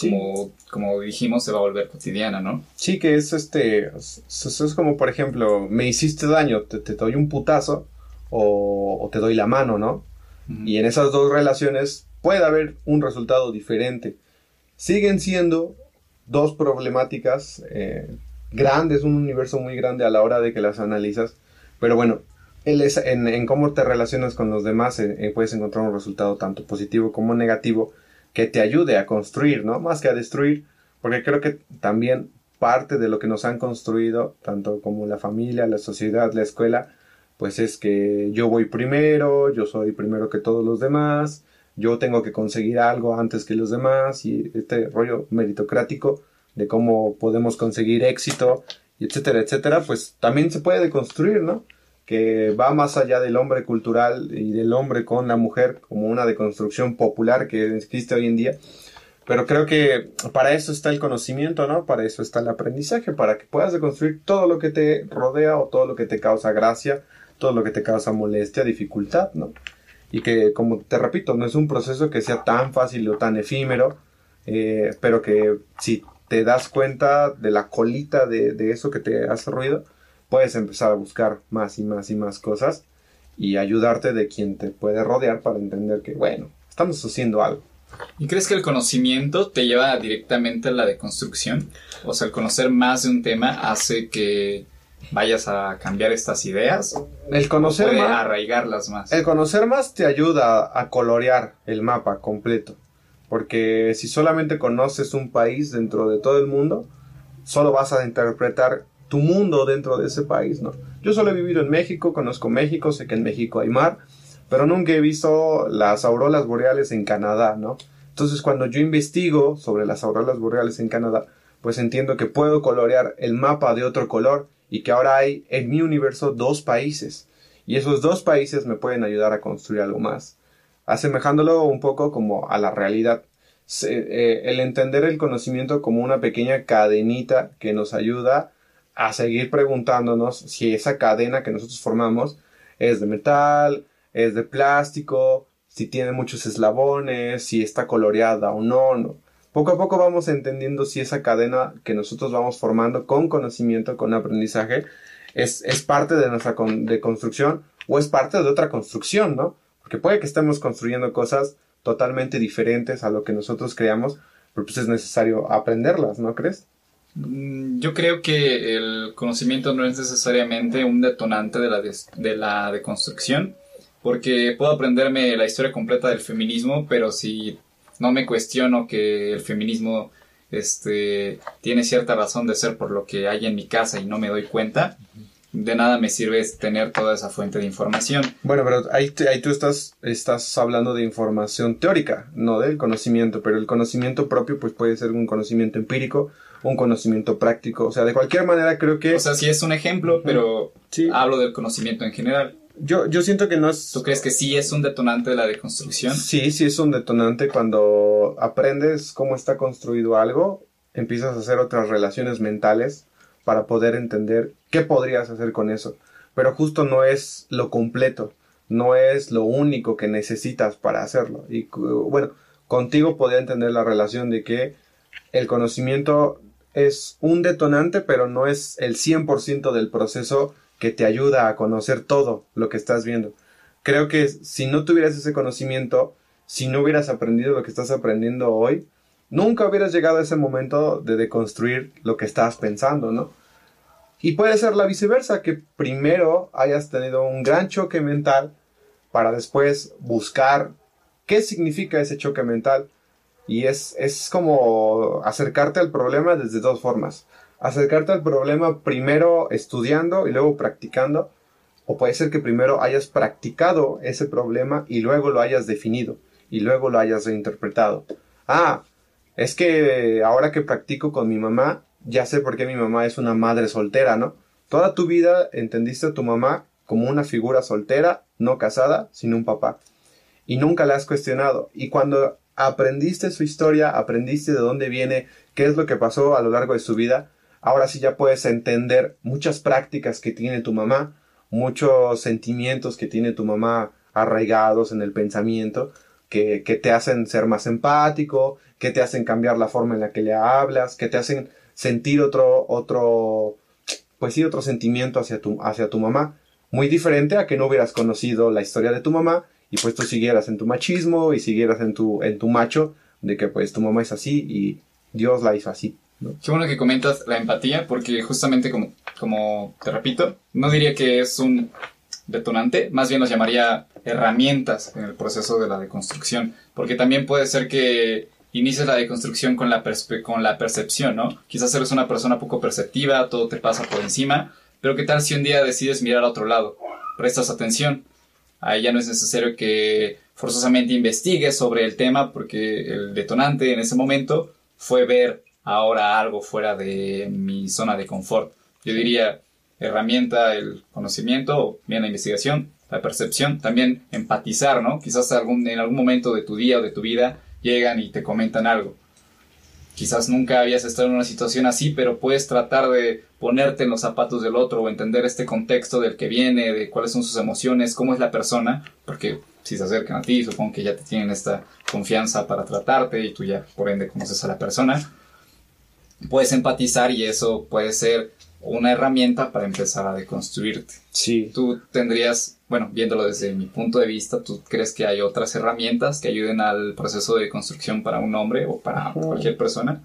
como, como dijimos, se va a volver cotidiana, ¿no? Sí, que es este, eso es como, por ejemplo, me hiciste daño, te, doy un putazo o, te doy la mano, ¿no? Y en esas dos relaciones puede haber un resultado diferente. Siguen siendo dos problemáticas eh, grandes, un universo muy grande a la hora de que las analizas, pero bueno, es, en, cómo te relacionas con los demás eh, eh, puedes encontrar un resultado tanto positivo como negativo que te ayude a construir, ¿no? Más que a destruir, porque creo que también parte de lo que nos han construido, tanto como la familia, la sociedad, la escuela, pues es que yo voy primero, yo soy primero que todos los demás, yo tengo que conseguir algo antes que los demás y este rollo meritocrático de cómo podemos conseguir éxito etcétera, etcétera, pues también se puede deconstruir, ¿no? Que va más allá del hombre cultural y del hombre con la mujer como una deconstrucción popular que existe hoy en día. Pero creo que para eso está el conocimiento, ¿no? Para eso está el aprendizaje, para que puedas deconstruir todo lo que te rodea o todo lo que te causa gracia, todo lo que te causa molestia, dificultad, ¿no? Y que, como te repito, no es un proceso que sea tan fácil o tan efímero, eh, pero que si te das cuenta de la colita de, de, eso que te hace ruido, puedes empezar a buscar más y más y más cosas y ayudarte de quien te puede rodear para entender que, bueno, estamos haciendo algo. ¿Y crees que el conocimiento te lleva directamente a la deconstrucción? O sea, el conocer más de un tema hace que vayas a cambiar estas ideas. El conocer más. arraigarlas más. El conocer más te ayuda a colorear el mapa completo. Porque si solamente conoces un país dentro de todo el mundo, solo vas a interpretar tu mundo dentro de ese país, ¿no? Yo solo he vivido en México, conozco México, sé que en México hay mar, pero nunca he visto las auroras boreales en Canadá, ¿no? Entonces cuando yo investigo sobre las auroras boreales en Canadá, pues entiendo que puedo colorear el mapa de otro color y que ahora hay en mi universo dos países y esos dos países me pueden ayudar a construir algo más, asemejándolo un poco como a la realidad. Eh, el entender el conocimiento como una pequeña cadenita que nos ayuda a seguir preguntándonos si esa cadena que nosotros formamos es de metal, es de plástico, si tiene muchos eslabones, si está coloreada o no, no. Poco a poco vamos entendiendo si esa cadena que nosotros vamos formando con conocimiento, con aprendizaje, es, es parte de nuestra de construcción o es parte de otra construcción, ¿no? Porque puede que estemos construyendo cosas totalmente diferentes a lo que nosotros creamos, pero pues es necesario aprenderlas, ¿no crees? Mm, yo creo que el conocimiento no es necesariamente un detonante de la, de la deconstrucción, porque puedo aprenderme la historia completa del feminismo, pero si no me cuestiono que el feminismo este, tiene cierta razón de ser por lo que hay en mi casa y no me doy cuenta, de nada me sirve tener toda esa fuente de información. Bueno, pero ahí, ahí tú estás, estás hablando de información teórica, no del conocimiento, pero el conocimiento propio pues puede ser un conocimiento empírico, un conocimiento práctico, o sea, de cualquier manera creo que... O sea, sí es un ejemplo, pero hablo del conocimiento en general. Yo, yo siento que no es... ¿Tú crees que sí es un detonante de la deconstrucción? Sí, sí es un detonante cuando aprendes cómo está construido algo, empiezas a hacer otras relaciones mentales para poder entender qué podrías hacer con eso. Pero justo no es lo completo, no es lo único que necesitas para hacerlo. Y bueno, contigo podría entender la relación de que el conocimiento es un detonante, pero no es el 100% del proceso que te ayuda a conocer todo lo que estás viendo. Creo que si no tuvieras ese conocimiento, si no hubieras aprendido lo que estás aprendiendo hoy, nunca hubieras llegado a ese momento de deconstruir lo que estabas pensando, ¿no? Y puede ser la viceversa, que primero hayas tenido un gran choque mental para después buscar qué significa ese choque mental. Y es, es como acercarte al problema desde dos formas acercarte al problema primero estudiando y luego practicando O puede ser que primero hayas practicado ese problema y luego lo hayas definido y luego lo hayas reinterpretado. Ah, es que ahora que practico con mi mamá, ya sé por qué mi mamá es una madre soltera, ¿no? Toda tu vida entendiste a tu mamá como una figura soltera, no casada, sin un papá. Y nunca la has cuestionado. Y cuando aprendiste su historia, aprendiste de dónde viene, qué es lo que pasó a lo largo de su vida, ahora sí ya puedes entender muchas prácticas que tiene tu mamá, muchos sentimientos que tiene tu mamá arraigados en el pensamiento, que, que te hacen ser más empático, que te hacen cambiar la forma en la que le hablas, que te hacen sentir otro, otro, pues sí, otro sentimiento hacia tu, hacia tu mamá, muy diferente a que no hubieras conocido la historia de tu mamá y pues tú siguieras en tu machismo y siguieras en tu, en tu macho de que pues tu mamá es así y Dios la hizo así. Qué bueno que comentas la empatía porque justamente como, como te repito, no diría que es un detonante, más bien los llamaría herramientas en el proceso de la deconstrucción, porque también puede ser que inicies la deconstrucción con la, con la percepción, ¿no? Quizás eres una persona poco perceptiva, todo te pasa por encima, pero ¿qué tal si un día decides mirar a otro lado? Prestas atención. Ahí ya no es necesario que forzosamente investigues sobre el tema porque el detonante en ese momento fue ver ahora algo fuera de mi zona de confort. Yo diría herramienta el conocimiento, bien la investigación, la percepción, también empatizar, ¿no? Quizás en algún momento de tu día o de tu vida llegan y te comentan algo. Quizás nunca habías estado en una situación así, pero puedes tratar de ponerte en los zapatos del otro o entender este contexto del que viene, de cuáles son sus emociones, cómo es la persona, porque si se acercan a ti, supongo que ya te tienen esta confianza para tratarte y tú ya por ende conoces a la persona. Puedes empatizar y eso puede ser una herramienta para empezar a deconstruirte. Sí. Tú tendrías, bueno, viéndolo desde mi punto de vista, ¿tú crees que hay otras herramientas que ayuden al proceso de construcción para un hombre o para cualquier persona?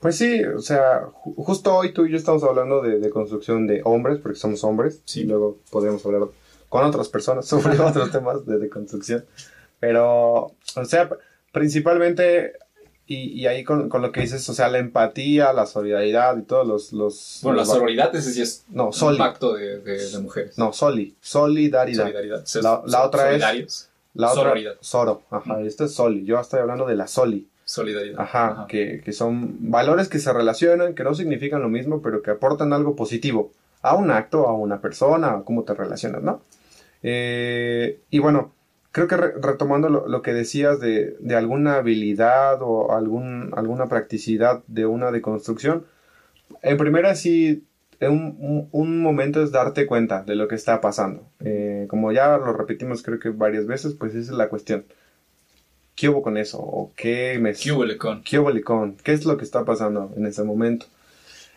Pues sí, o sea, justo hoy tú y yo estamos hablando de, construcción de hombres, porque somos hombres, sí. y luego podemos hablar con otras personas sobre otros temas de, de construcción. Pero, o sea, principalmente y, y, ahí con, con, lo que dices, o sea, la empatía, la solidaridad y todos los... los bueno, los la sororidad, ese sí es no, soli. un pacto de, de, de, mujeres. No, soli, solidaridad. solidaridad. La, la otra es... La Sororidad. otra, soro, ajá, mm. esto es soli. Yo estoy hablando de la soli. Solidaridad. Ajá, ajá. Que, que son valores que se relacionan, que no significan lo mismo, pero que aportan algo positivo a un acto, a una persona, a cómo te relacionas, ¿no? Eh, y bueno, creo que re retomando lo, lo, que decías de, de, alguna habilidad o algún, alguna practicidad de una deconstrucción, en primera sí, un, un, un, momento es darte cuenta de lo que está pasando. Eh, como ya lo repetimos creo que varias veces, pues esa es la cuestión. ¿Qué hubo con eso? ¿O qué me... ¿Qué hubo con? ¿Qué hubo con? ¿Qué es lo que está pasando en ese momento?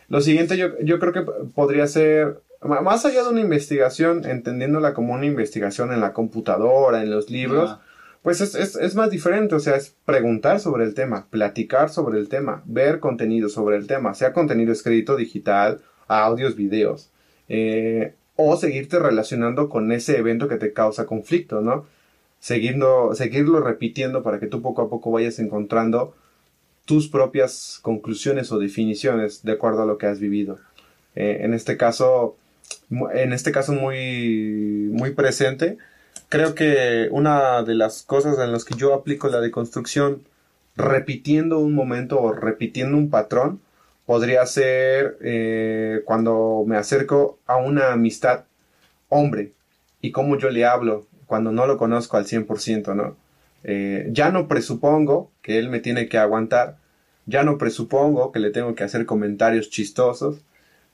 Lo siguiente yo, yo creo que podría ser más allá de una investigación, entendiéndola como una investigación en la computadora, en los libros, pues es, es, es, más diferente, o sea, es preguntar sobre el tema, platicar sobre el tema, ver contenido sobre el tema, sea contenido escrito, digital, audios, videos, eh, o seguirte relacionando con ese evento que te causa conflicto, ¿no? Seguirlo, seguirlo repitiendo para que tú poco a poco vayas encontrando tus propias conclusiones o definiciones de acuerdo a lo que has vivido. Eh, en este caso, en este caso muy, muy presente. Creo que una de las cosas en las que yo aplico la deconstrucción repitiendo un momento o repitiendo un patrón podría ser eh, cuando me acerco a una amistad hombre y cómo yo le hablo cuando no lo conozco al 100%, ¿no? Eh, ya no presupongo que él me tiene que aguantar, ya no presupongo que le tengo que hacer comentarios chistosos,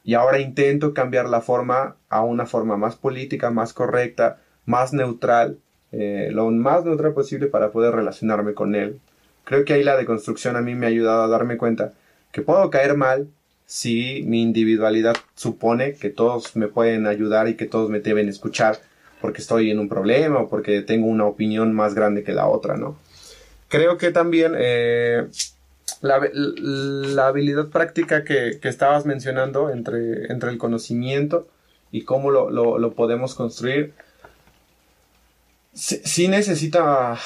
y ahora intento cambiar la forma a una forma más política, más correcta, más neutral, eh, lo más neutral posible para poder relacionarme con él. Creo que ahí la deconstrucción a mí me ha ayudado a darme cuenta que puedo caer mal si mi individualidad supone que todos me pueden ayudar y que todos me deben escuchar porque estoy en un problema o porque tengo una opinión más grande que la otra, ¿no? Creo que también eh, la, la, habilidad práctica que, que, estabas mencionando entre, entre el conocimiento y cómo lo, lo, lo podemos construir, sí, sí, necesita,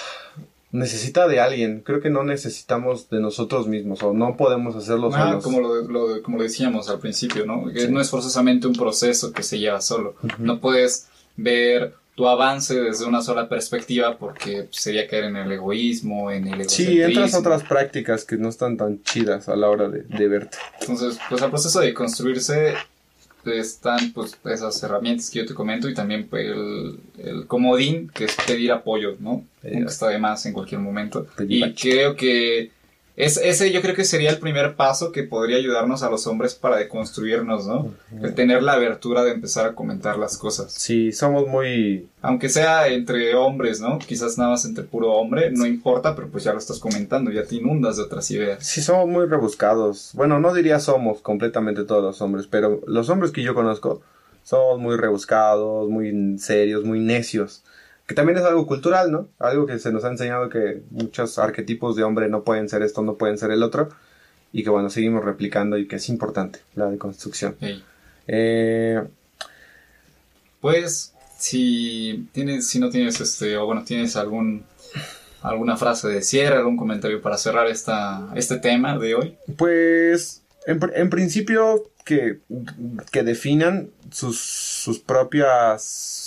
necesita de alguien. Creo que no necesitamos de nosotros mismos o no podemos hacerlo ah, solos. Como lo, lo, como lo decíamos al principio, ¿no? Sí. no es forzosamente un proceso que se lleva solo. Uh -huh. No puedes ver tu avance desde una sola perspectiva porque sería caer en el egoísmo, en el Sí, entras a otras prácticas que no están tan chidas a la hora de, de verte. Entonces, pues el proceso de construirse están pues esas herramientas que yo te comento y también pues, el, el comodín que es pedir apoyo, ¿no? Nunca está de más en cualquier momento. Y creo que es, ese yo creo que sería el primer paso que podría ayudarnos a los hombres para deconstruirnos, ¿no? El tener la abertura de empezar a comentar las cosas. Sí, somos muy... Aunque sea entre hombres, ¿no? Quizás nada más entre puro hombre, no importa, pero pues ya lo estás comentando, ya te inundas de otras ideas. Sí, somos muy rebuscados. Bueno, no diría somos completamente todos los hombres, pero los hombres que yo conozco somos muy rebuscados, muy serios, muy necios que también es algo cultural, ¿no? Algo que se nos ha enseñado que muchos arquetipos de hombre no pueden ser esto, no pueden ser el otro, y que bueno, seguimos replicando y que es importante la deconstrucción. Eh, pues, si tienes, si no tienes este, o bueno, tienes algún alguna frase de cierre, algún comentario para cerrar esta, este tema de hoy. Pues, en, en principio, que, que definan sus, sus propias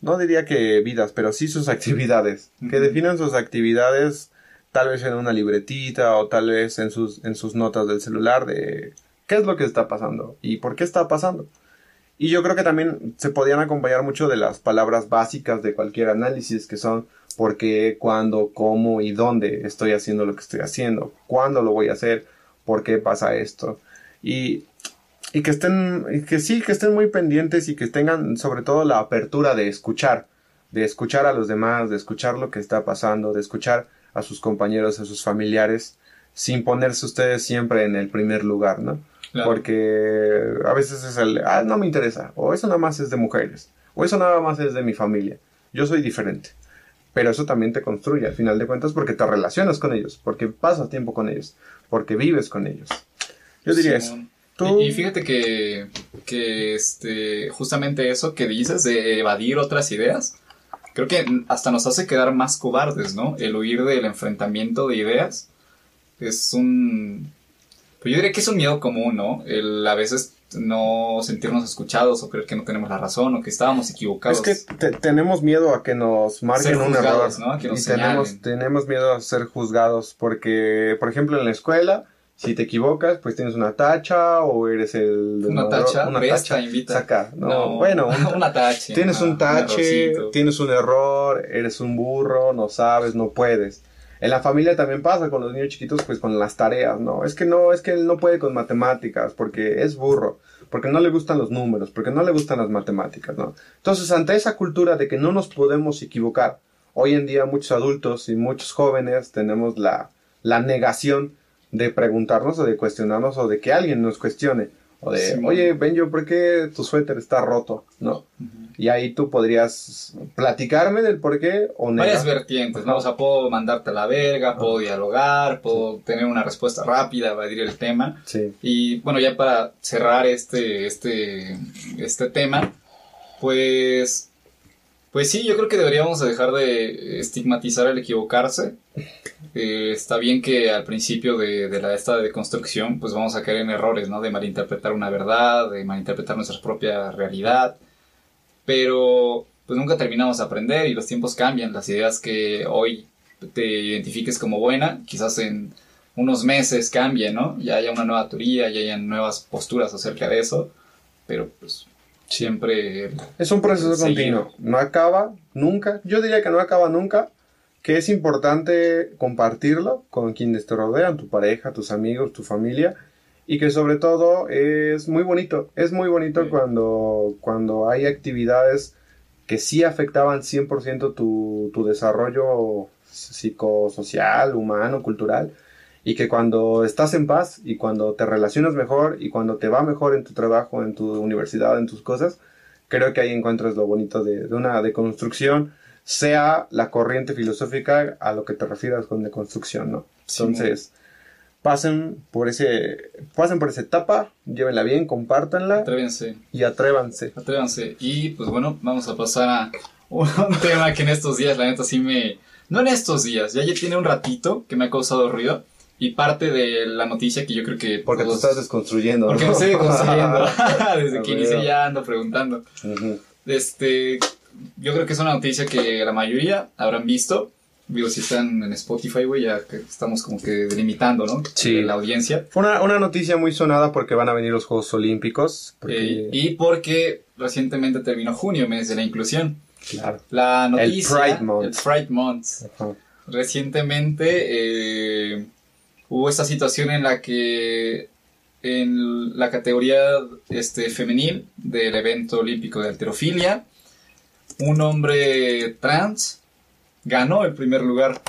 no diría que vidas, pero sí sus actividades, que definan sus actividades tal vez en una libretita o tal vez en sus, en sus notas del celular de qué es lo que está pasando y por qué está pasando. Y yo creo que también se podían acompañar mucho de las palabras básicas de cualquier análisis, que son por qué, cuándo, cómo y dónde estoy haciendo lo que estoy haciendo, cuándo lo voy a hacer, por qué pasa esto. Y y que estén, que sí, que estén muy pendientes y que tengan sobre todo la apertura de escuchar, de escuchar a los demás, de escuchar lo que está pasando, de escuchar a sus compañeros, a sus familiares, sin ponerse ustedes siempre en el primer lugar, ¿no? Porque a veces es el, ah, no me interesa, o eso nada más es de mujeres, o eso nada más es de mi familia, yo soy diferente. Pero eso también te construye al final de cuentas porque te relacionas con ellos, porque pasas tiempo con ellos, porque vives con ellos. Yo diría eso. Y, fíjate que, que este, justamente eso que dices de evadir otras ideas, creo que hasta nos hace quedar más cobardes, ¿no? El huir del enfrentamiento de ideas es un... Pues yo diría que es un miedo común, ¿no? El a veces no sentirnos escuchados o creer que no tenemos la razón o que estábamos equivocados. Es que tenemos miedo a que nos marquen un error. ¿no? y tenemos, tenemos miedo a ser juzgados porque, por ejemplo, en la escuela si te equivocas, pues tienes una tacha o eres el... Una tacha, una tacha, invita. Saca. No, bueno, una tacha. Tienes un tache, tienes un error, eres un burro, no sabes, no puedes. En la familia también pasa con los niños chiquitos, pues con las tareas, ¿no? Es que no, es que él no puede con matemáticas porque es burro, porque no le gustan los números, porque no le gustan las matemáticas, ¿no? Entonces, ante esa cultura de que no nos podemos equivocar, hoy en día muchos adultos y muchos jóvenes tenemos la, la negación de preguntarnos o de cuestionarnos o de que alguien nos cuestione. O de, oye, Benjo, ¿por qué tu suéter está roto? ¿No? Y ahí tú podrías platicarme del por qué o negar. Varias vertientes, ¿no? O sea, puedo mandarte a la verga, puedo dialogar, puedo tener una respuesta rápida, evadir el tema. Sí. Y bueno, ya para cerrar este, este, este tema, pues pues sí, yo creo que deberíamos dejar de estigmatizar el equivocarse. Eh, está bien que al principio de, de la esta de construcción, pues vamos a caer en errores, ¿no? De malinterpretar una verdad, de malinterpretar nuestra propia realidad. Pero pues nunca terminamos de aprender y los tiempos cambian. Las ideas que hoy te identifiques como buena, quizás en unos meses cambien, ¿no? Ya haya una nueva teoría, ya haya nuevas posturas acerca de eso. Pero pues siempre... Es un proceso continuo, no acaba nunca, yo diría que no acaba nunca, que es importante compartirlo con quienes te rodean, tu pareja, tus amigos, tu familia, y que sobre todo es muy bonito, es muy bonito cuando, cuando hay actividades que sí afectaban 100% tu, tu desarrollo psicosocial, humano, cultural, y que cuando estás en paz y cuando te relacionas mejor y cuando te va mejor en tu trabajo, en tu universidad, en tus cosas, creo que ahí encuentras lo bonito de, una deconstrucción, sea la corriente filosófica a lo que te refieras con deconstrucción, ¿no? Entonces, pasen por ese, pasen por esa etapa, llévenla bien, compártanla. Atrévense. Y atrévanse. Atrévanse. Y pues bueno, vamos a pasar a un tema que en estos días, la neta, sí me... No en estos días, ya, ya tiene un ratito que me ha causado ruido y parte de la noticia que yo creo que... Porque tú estás desconstruyendo. Porque me estoy desconstruyendo. Desde que inicié ya ando preguntando. este, yo creo que es una noticia que la mayoría habrán visto. Digo, si están en Spotify, güey, ya que estamos como que delimitando, ¿no? Sí. La audiencia. Fue una, una noticia muy sonada porque van a venir los Juegos Olímpicos. porque- Eh, y porque recientemente terminó junio, mes de la inclusión. Claro. La noticia. Pride Month. el Pride Month. Ajá. Recientemente eh, hubo esta situación en la que en la categoría este, femenil del evento olímpico de alterofilia, un hombre trans ganó el primer lugar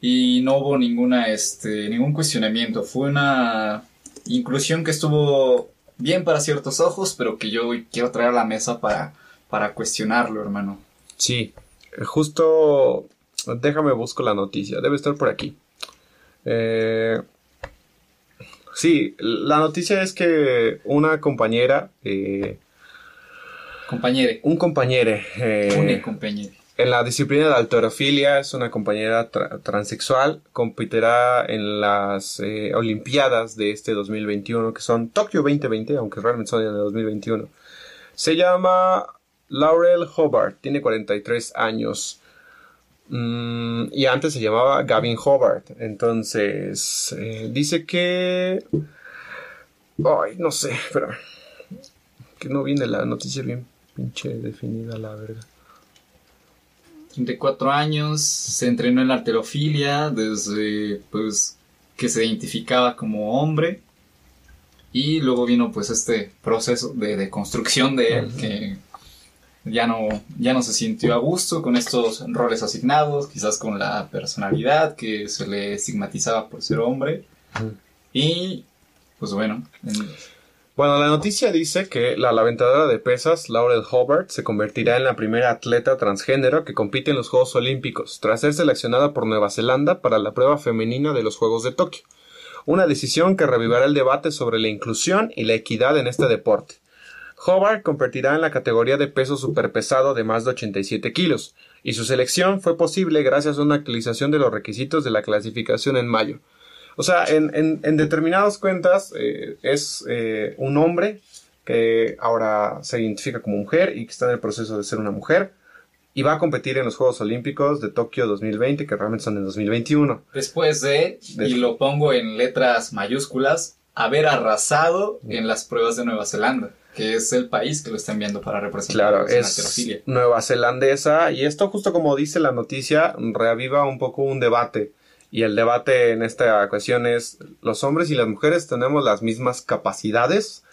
y no hubo este, ningún cuestionamiento. Fue una inclusión que estuvo bien para ciertos ojos, pero que yo quiero traer a la mesa para, para cuestionarlo, hermano. Sí, justo déjame busco la noticia, debe estar por aquí. Eh, sí, la noticia es que una compañera, eh, Compañere. un compañero eh, Une compañere. en la disciplina de alterofilia, es una compañera tra- transexual, competirá en las eh, Olimpiadas de este 2021, que son Tokio 2020, aunque realmente son en el 2021. Se llama Laurel Hobart, tiene 43 años. Mm, y antes se llamaba Gavin Hobart. Entonces, eh, dice que... Ay, no sé, espera. Que no viene la noticia bien pinche definida, la verga. 34 años, se entrenó en la arterofilia desde pues que se identificaba como hombre y luego vino pues este proceso de, de construcción de él que ya no, ya no se sintió a gusto con estos roles asignados, quizás con la personalidad que se le estigmatizaba por ser hombre y pues bueno, en- Bueno, la noticia dice que la aventadora de pesas, Laurel Hobart, se convertirá en la primera atleta transgénero que compite en los Juegos Olímpicos, tras ser seleccionada por Nueva Zelanda para la prueba femenina de los Juegos de Tokio. Una decisión que revivirá el debate sobre la inclusión y la equidad en este deporte. Hobart competirá en la categoría de peso superpesado de más de 87 kilos, y su selección fue posible gracias a una actualización de los requisitos de la clasificación en mayo. O sea, en, en, en determinadas cuentas eh, es eh, un hombre que ahora se identifica como mujer y que está en el proceso de ser una mujer y va a competir en los Juegos Olímpicos de Tokio 2020, que realmente son en 2021. después de, De- y lo pongo en letras mayúsculas, haber arrasado en las pruebas de Nueva Zelanda, que es el país que lo está enviando para representar Claro, es nueva zelandesa y esto justo como dice la noticia reaviva un poco un debate y el debate en esta ocasión es los hombres y las mujeres tenemos las mismas capacidades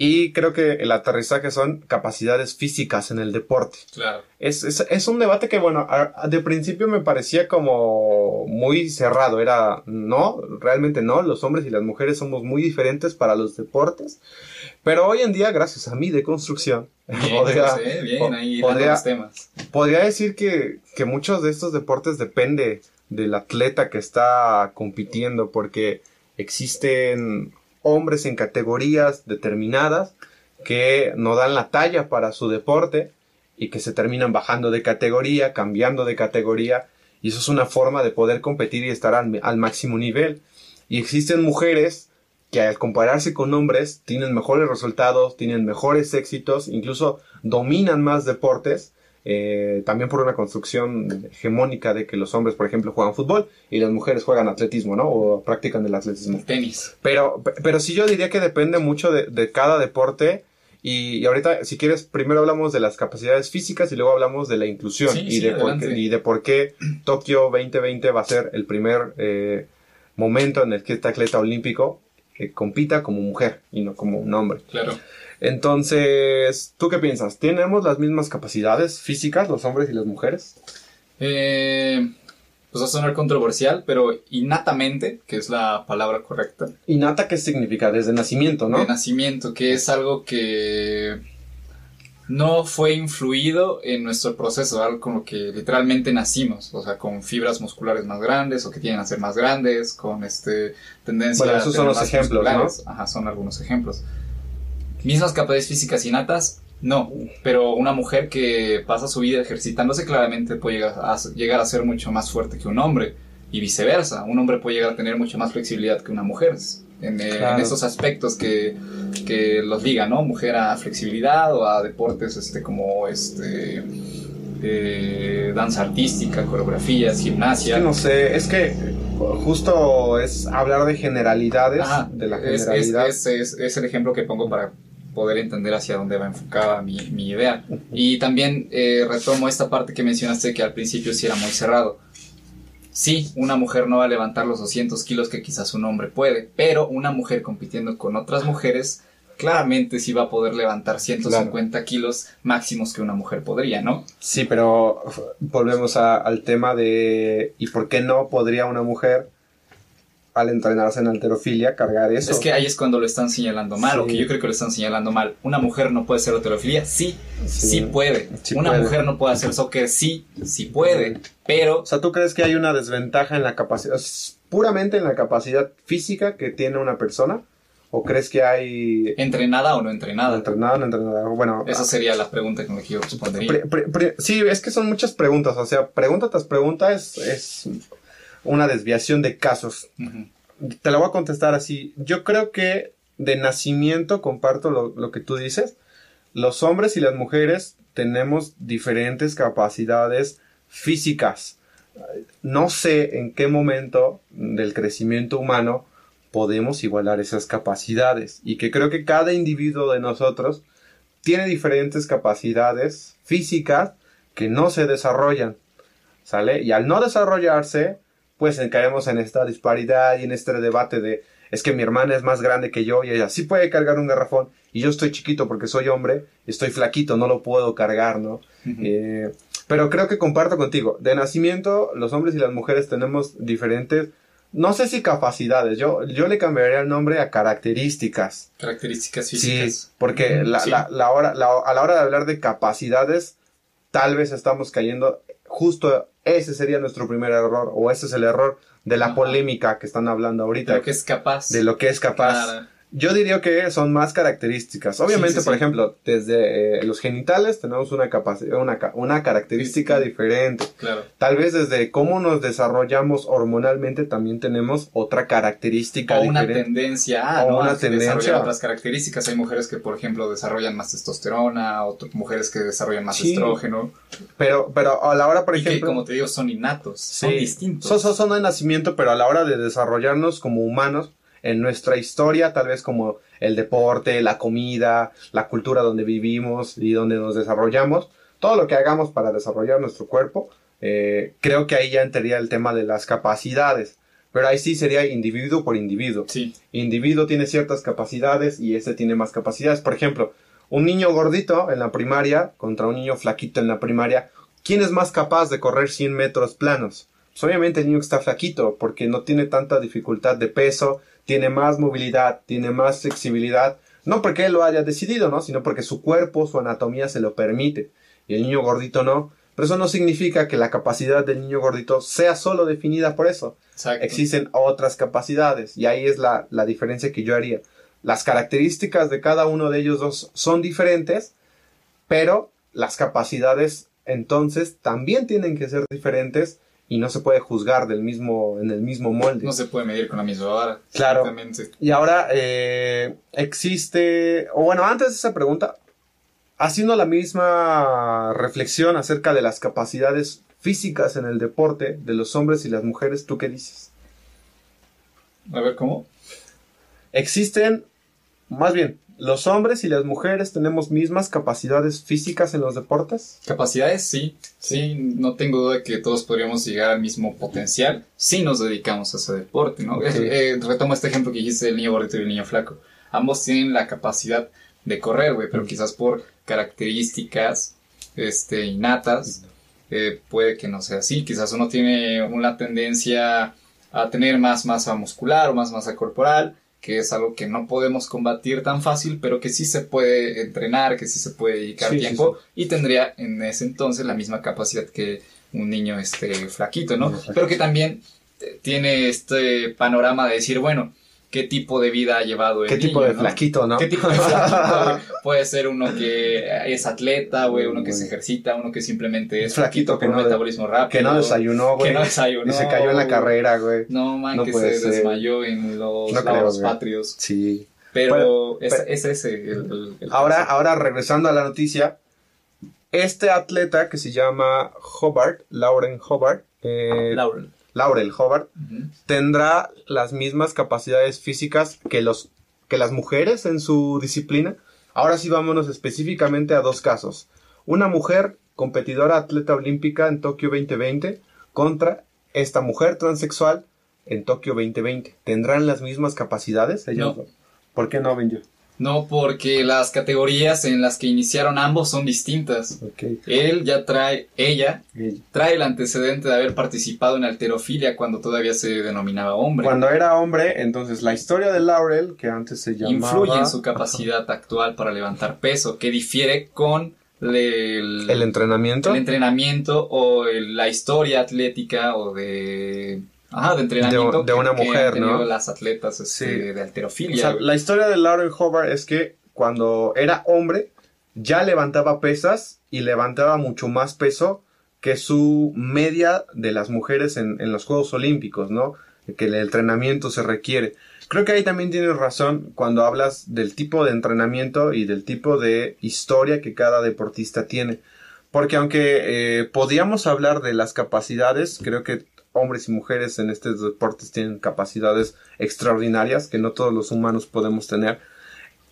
y creo que el aterrizaje son capacidades físicas en el deporte. Claro. Es, es, es un debate que, bueno, a- a- de principio me parecía como muy cerrado. Era, no, realmente no. Los hombres y las mujeres somos muy diferentes para los deportes. Pero hoy en día, gracias a mi deconstrucción, Bien, podría, José, bien, ahí podría- los temas. podría decir que, que muchos de estos deportes depende del atleta que está compitiendo porque existen hombres en categorías determinadas que no dan la talla para su deporte y que se terminan bajando de categoría, cambiando de categoría y eso es una forma de poder competir y estar al, al máximo nivel. Y existen mujeres que al compararse con hombres tienen mejores resultados, tienen mejores éxitos, incluso dominan más deportes, eh, también por una construcción hegemónica de que los hombres, por ejemplo, juegan fútbol y las mujeres juegan atletismo, ¿no? O practican el atletismo. Tenis. Pero, pero sí yo diría que depende mucho de, de cada deporte. Y, y ahorita, si quieres, primero hablamos de las capacidades físicas y luego hablamos de la inclusión Sí, y, sí, de por qué, y de por qué Tokio 2020 va a ser el primer eh, momento en el que este atleta olímpico eh, compita como mujer y no como un hombre. Claro. Entonces, ¿tú qué piensas? ¿Tenemos las mismas capacidades físicas los hombres y las mujeres? Eh, pues va a sonar controversial, pero innatamente, que es la palabra correcta, Innata, ¿qué significa? Desde nacimiento, ¿no? de nacimiento, que es algo que no fue influido en nuestro proceso, algo con lo que literalmente nacimos, o sea, con fibras musculares más grandes o que tienen a ser más grandes, con este tendencia Bueno, a esos tener son los ejemplos, ¿no? Ajá, son algunos ejemplos. Mismas capacidades físicas innatas, no, pero una mujer que pasa su vida ejercitándose claramente puede llegar a, llegar a ser mucho más fuerte que un hombre y viceversa. Un hombre puede llegar a tener mucha más flexibilidad que una mujer. en, eh, Claro. en esos aspectos que, que los liga, ¿no? Mujer a flexibilidad o a deportes este, como este, eh, danza artística, coreografías, Es gimnasia. que no sé, es que justo es hablar de generalidades, Ajá, de la es, es- generalidad. es- es- es el ejemplo que pongo para poder entender hacia dónde va enfocada mi, mi idea. Y también eh, retomo esta parte que mencionaste que al principio sí era muy cerrado. Sí, una mujer no va a levantar los 200 kilos que quizás un hombre puede, pero una mujer compitiendo con otras mujeres claramente sí va a poder levantar 150 kilos máximos que una mujer podría, ¿no? Sí, pero volvemos a- al tema de ¿y por qué no podría una mujer al entrenarse en alterofilia cargar eso? Es que ahí es cuando lo están señalando mal, o que yo creo que lo están señalando mal. ¿Una mujer no puede hacer alterofilia? Sí, sí, puede. Sí Una puede. mujer no puede hacer soccer, sí, sí puede. Pero O sea, ¿tú crees que hay una desventaja en la capacidad, puramente en la capacidad física que tiene una persona? ¿O crees que hay entrenada o no entrenada. entrenada o no entrenada? Bueno, Esa sería la pregunta que yo respondería. Pri- sí, es que son muchas preguntas, o sea, pregunta tras pregunta es, es una desviación de casos. Te la voy a contestar así. Yo creo que de nacimiento, comparto lo, lo que tú dices, los hombres y las mujeres tenemos diferentes capacidades físicas. No sé en qué momento del crecimiento humano podemos igualar esas capacidades y que creo que cada individuo de nosotros tiene diferentes capacidades físicas que no se desarrollan, ¿sale? Y al no desarrollarse, pues caemos en esta disparidad y en este debate de es que mi hermana es más grande que yo y ella sí puede cargar un garrafón y yo estoy chiquito porque soy hombre y estoy flaquito, no lo puedo cargar, ¿no? Eh, pero creo que comparto contigo. De nacimiento, los hombres y las mujeres tenemos diferentes, no sé si capacidades, yo, yo le cambiaría el nombre a características. Características Sí, físicas. porque Ujú, la, sí. la- la hora, a la hora de hablar de capacidades, tal vez estamos cayendo, justo ese sería nuestro primer error, o ese es el error de la Ajá. polémica que están hablando ahorita, De lo que es capaz. de lo que es capaz. Claro. Yo diría que son más características. Obviamente, Sí, sí, por sí. ejemplo, desde eh, los genitales tenemos una capacidad, una, una característica diferente. Claro. Tal vez desde cómo nos desarrollamos hormonalmente también tenemos otra característica O una tendencia a, O ¿no? una tendencia. otras características. Hay mujeres que, por ejemplo, desarrollan más testosterona, otras mujeres que desarrollan más estrógeno. Pero, pero a la hora, por y que, ejemplo, como te digo, son innatos, son distintos. Son, son- son de nacimiento, pero a la hora de desarrollarnos como humanos, en nuestra historia, tal vez como el deporte, la comida, la cultura donde vivimos y donde nos desarrollamos, todo lo que hagamos para desarrollar nuestro cuerpo, eh, creo que ahí ya entraría el tema de las capacidades. Pero ahí sí sería individuo por individuo. Sí, individuo tiene ciertas capacidades y este tiene más capacidades. Por ejemplo, un niño gordito en la primaria contra un niño flaquito en la primaria, ¿quién es más capaz de correr 100 metros planos? Pues obviamente el niño que está flaquito, porque no tiene tanta dificultad de peso, tiene más movilidad, tiene más flexibilidad, no porque él lo haya decidido, ¿no? Sino porque su cuerpo, su anatomía se lo permite. Y el niño gordito no. Pero eso no significa que la capacidad del niño gordito sea solo definida por eso exacto. existen otras capacidades y ahí es la, la diferencia que yo haría. Las características de cada uno de ellos dos son diferentes, pero las capacidades entonces también tienen que ser diferentes y no se puede juzgar del mismo, en el mismo molde. No se puede medir con la misma vara. Claro. Y ahora eh, existe, o bueno, antes de esa pregunta, haciendo la misma reflexión acerca de las capacidades físicas en el deporte de los hombres y las mujeres, ¿tú qué dices? A ver, ¿cómo? Existen, más bien, los hombres y las mujeres tenemos mismas capacidades físicas en los deportes. Capacidades, sí. Sí, no tengo duda de que todos podríamos llegar al mismo potencial si nos dedicamos a ese deporte, ¿no? Eh, eh, retomo este ejemplo que dijiste del niño gordito y el niño flaco. Ambos tienen la capacidad de correr, güey, pero quizás por características este, innatas eh, puede que no sea así. Quizás uno tiene una tendencia a tener más masa muscular o más masa corporal, que es algo que no podemos combatir tan fácil, pero que sí se puede entrenar, que sí se puede dedicar Sí, sí, tiempo y tendría en ese entonces la misma capacidad que un niño este flaquito, ¿no? Pero que también eh, tiene este panorama de decir, bueno, qué tipo de vida ha llevado el ¿Qué tipo de ¿no? flaquito, no? ¿Qué tipo de flaquito? Puede ser uno que es atleta, güey, uno que se ejercita, uno que simplemente es Flaquito con no- un metabolismo rápido. Que no desayunó, güey. Que no desayunó, Y se cayó en la carrera, güey. No, man, No que se ser. desmayó en los No creo, patrios. Sí. Pero Bueno, es, ese el, el- el Ahora, ahora regresando a la noticia, este atleta que se llama Hobart, Lauren Hobart, eh, Laurel. Laurel Hobart, tendrá las mismas capacidades físicas que, los, que las mujeres en su disciplina. Ahora sí vámonos específicamente a dos casos. Una mujer competidora atleta olímpica en Tokio 2020 contra esta mujer transexual en Tokio 2020. ¿Tendrán las mismas capacidades? No. ¿Por qué no, Benjo? No, porque las categorías en las que iniciaron ambos son distintas. Él ya trae, ella Ella. trae el antecedente de haber participado en alterofilia cuando todavía se denominaba hombre. Cuando era hombre, entonces la historia de Laurel, que antes se llamaba... Influye en su capacidad actual para levantar peso, que difiere con el, El entrenamiento. el entrenamiento o el- la historia atlética o de... Ajá, de entrenamiento De- de una que mujer, han tenido ¿no? las atletas este, Sí. de O alterofilia. sea, la historia de Laurel Hobart es que cuando era hombre ya levantaba pesas y levantaba mucho más peso que su media de las mujeres en, en los Juegos Olímpicos, ¿no? Que el entrenamiento se requiere. Creo que ahí también tienes razón cuando hablas del tipo de entrenamiento y del tipo de historia que cada deportista tiene. Porque aunque eh, podíamos hablar de las capacidades, creo que hombres y mujeres en estos deportes tienen capacidades extraordinarias que no todos los humanos podemos tener.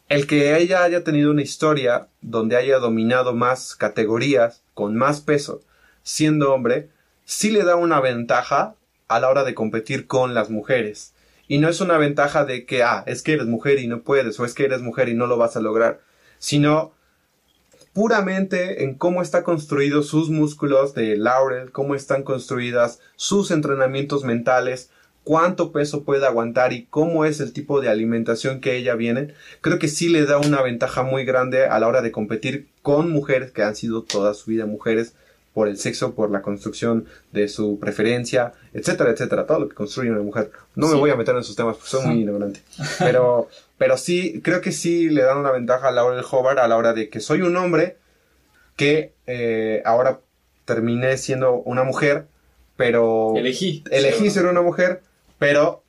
El que ella haya tenido una historia donde haya dominado más categorías, con más peso, siendo hombre, sí le da una ventaja a la hora de competir con las mujeres. Y no es una ventaja de que, ah, es que eres mujer y no puedes, o es que eres mujer y no lo vas a lograr, sino puramente en cómo está construido sus músculos de Laurel, cómo están construidas sus entrenamientos mentales, cuánto peso puede aguantar y cómo es el tipo de alimentación que ella viene, creo que sí le da una ventaja muy grande a la hora de competir con mujeres que han sido toda su vida mujeres por el sexo, por la construcción de su preferencia, etcétera, etcétera, todo lo que construye una mujer. No me voy a meter en esos temas porque soy muy ignorante. Pero, pero sí, creo que sí le dan una ventaja a Laurel Hobart a la hora de que soy un hombre que eh, ahora terminé siendo una mujer, pero Elegí. elegí Sí, ser una mujer, pero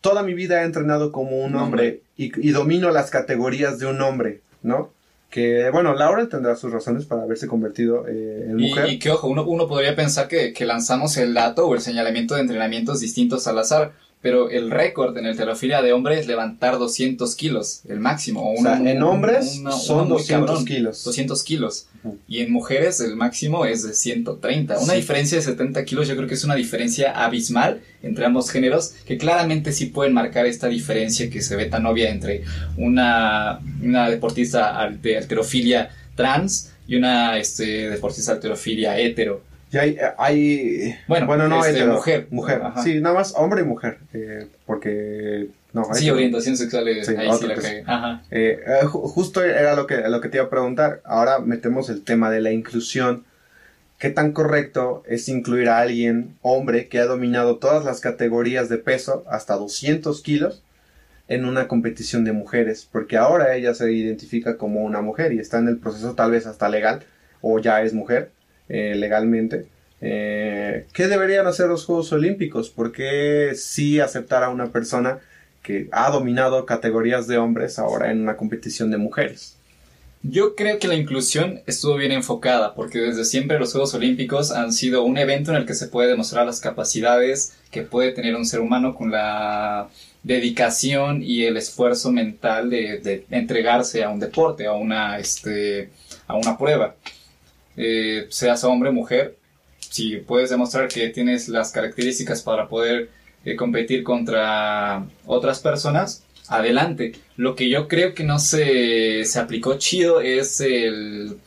toda mi vida he entrenado como un Un hombre y, y domino las categorías de un hombre, ¿no? Que, bueno, Laurel tendrá sus razones para haberse convertido eh, en Y, mujer. y que ojo, uno, uno podría pensar que, que lanzamos el dato o el señalamiento de entrenamientos distintos al azar, pero el récord en el terofilia de hombres es levantar 200 kilos, el máximo. O o sea, en hombres una- son una muy 200 cabrón, kilos. 200 kilos. Y en mujeres el máximo es de 130. Una Sí. diferencia de 70 kilos yo creo que es una diferencia abismal entre ambos géneros que claramente sí pueden marcar esta diferencia que se ve tan obvia entre una, una deportista de alterofilia trans y una este, deportista de alterofilia hetero. Y hay, hay Bueno, no este, mujer. Mujer, Ajá. sí, nada más hombre y mujer. eh, porque, no, Sí, hetero. orientación sexual, eh, Sí, ahí sí la que. Ajá. Eh, eh, ju- justo era lo que, lo que te iba a preguntar. Ahora metemos el tema de la inclusión. ¿Qué tan correcto es incluir a alguien, hombre, que ha dominado todas las categorías de peso, hasta 200 kilos, en una competición de mujeres? Porque ahora ella se identifica como una mujer y está en el proceso tal vez hasta legal, o ya es mujer eh, legalmente. Eh, ¿Qué deberían hacer los Juegos Olímpicos? ¿Por qué sí aceptar a una persona que ha dominado categorías de hombres ahora en una competición de mujeres? Yo creo que la inclusión estuvo bien enfocada, porque desde siempre los Juegos Olímpicos han sido un evento en el que se puede demostrar las capacidades que puede tener un ser humano con la dedicación y el esfuerzo mental de, de entregarse a un deporte, a una, este, a una prueba. Eh, seas hombre o mujer, si puedes demostrar que tienes las características para poder eh, competir contra otras personas, adelante. Lo que yo creo que no se, se aplicó chido es el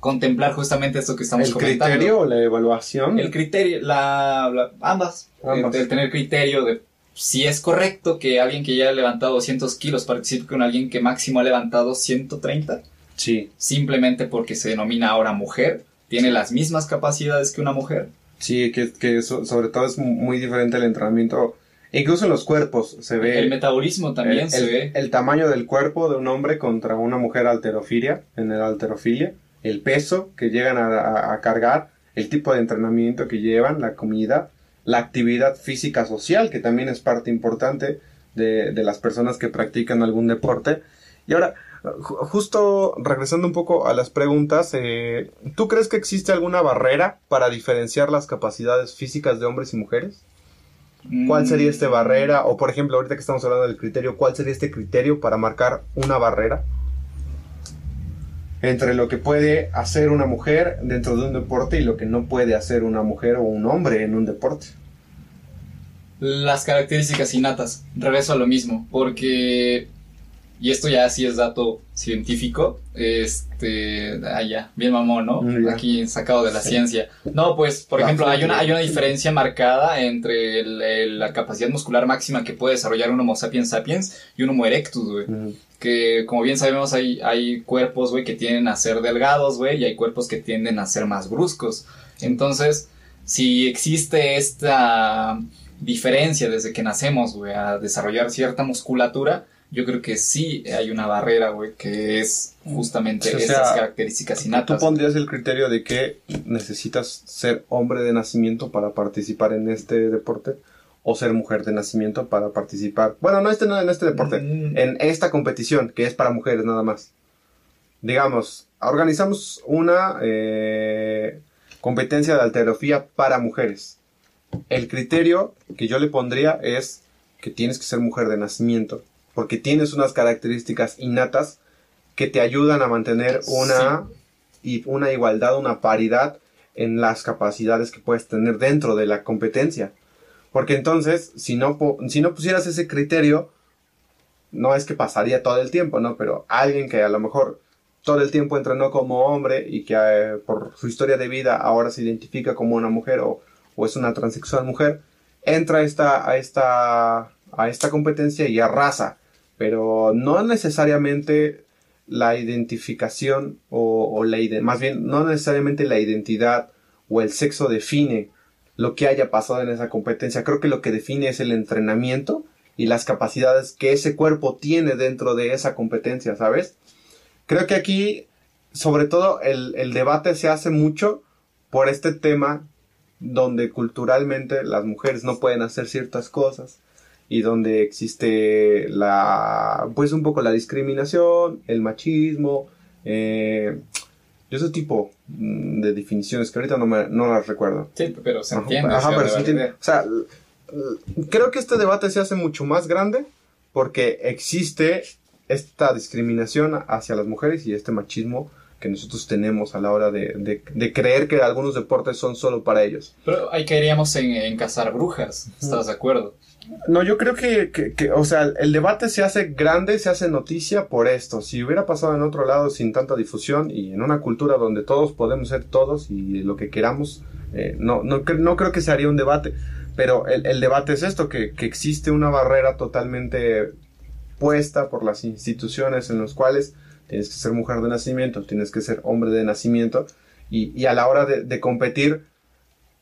contemplar justamente esto que estamos ¿El comentando. criterio o la evaluación? El criterio, la, la- ambas. Ambas. El, el tener criterio de si es correcto que alguien que ya ha levantado 200 kilos participe con alguien que máximo ha levantado 130, Sí, simplemente porque se denomina ahora mujer, tiene las mismas capacidades que una mujer. sí, que, que so- sobre todo es muy diferente el entrenamiento Incluso en los cuerpos se ve. El metabolismo también el, se el- ve. el tamaño del cuerpo de un hombre contra una mujer alterofilia, en el alterofilia, el peso que llegan a, a- a cargar, el tipo de entrenamiento que llevan, la comida, la actividad física social, que también es parte importante de, de las personas que practican algún deporte. Y ahora, justo regresando un poco a las preguntas, eh, ¿tú crees que existe alguna barrera para diferenciar las capacidades físicas de hombres y mujeres? ¿Cuál sería esta Mm, barrera? O por ejemplo, ahorita que estamos hablando del criterio, ¿cuál sería este criterio para marcar una barrera? Entre lo que puede hacer una mujer dentro de un deporte y lo que no puede hacer una mujer o un hombre en un deporte. Las características innatas. Regreso a lo mismo. Porque. Y esto ya sí es dato científico. Este. Ya. Bien mamón, ¿no? Mm. Aquí sacado de la ciencia. No, pues, por ejemplo, hay una, hay una diferencia marcada entre el- el- la capacidad muscular máxima que puede desarrollar un Homo sapiens sapiens y un Homo erectus, güey. Mm, que como bien sabemos hay, hay cuerpos, güey, que tienden a ser delgados, güey, y hay cuerpos que tienden a ser más bruscos. Entonces, si existe esta diferencia desde que nacemos, güey, a desarrollar cierta musculatura, yo creo que sí hay una barrera, güey, que es justamente o sea, características ¿Tú innatas. pondrías el criterio de que necesitas ser hombre de nacimiento para participar en este deporte? ¿O ser mujer de nacimiento para participar? Bueno, no este, no en este deporte, Mm, en esta competición que es para mujeres nada más. Digamos, organizamos una eh, competencia de alterofía para mujeres. El criterio que yo le pondría es que tienes que ser mujer de nacimiento, porque tienes unas características innatas que te ayudan a mantener una, y una igualdad, una paridad en las capacidades que puedes tener dentro de la competencia. Porque entonces, si no, si no pusieras ese criterio, no es que pasaría todo el tiempo, ¿no? Pero alguien que a lo mejor todo el tiempo entrenó como hombre y que eh, por su historia de vida ahora se identifica como una mujer o, o es una transexual mujer, entra a esta, a esta, a esta competencia y arrasa. Pero no necesariamente la identificación o, o la más bien no necesariamente la identidad o el sexo define lo que haya pasado en esa competencia. Creo que lo que define es el entrenamiento y las capacidades que ese cuerpo tiene dentro de esa competencia, ¿sabes? Creo que aquí, sobre todo, el, el debate se hace mucho por este tema donde culturalmente las mujeres no pueden hacer ciertas cosas y donde existe la, pues un poco la discriminación, el machismo, eh, y ese tipo mm, de definiciones que ahorita no, me, no las recuerdo. Sí, pero se entiende. ajá, pero se entiende. O sea, creo que este debate se hace mucho más grande porque existe esta discriminación hacia las mujeres y este machismo que nosotros tenemos a la hora de, de- de creer que algunos deportes son solo para ellos. Pero ahí caeríamos en, en cazar brujas, ¿estás de acuerdo? No, yo creo que, que- que, o sea, el debate se hace grande, se hace noticia por esto. Si hubiera pasado en otro lado sin tanta difusión y en una cultura donde todos podemos ser todos y lo que queramos, eh, no, no, no creo que se haría un debate. Pero el, el debate es esto, que, que existe una barrera totalmente puesta por las instituciones en las cuales tienes que ser mujer de nacimiento, tienes que ser hombre de nacimiento y, y a la hora de, de competir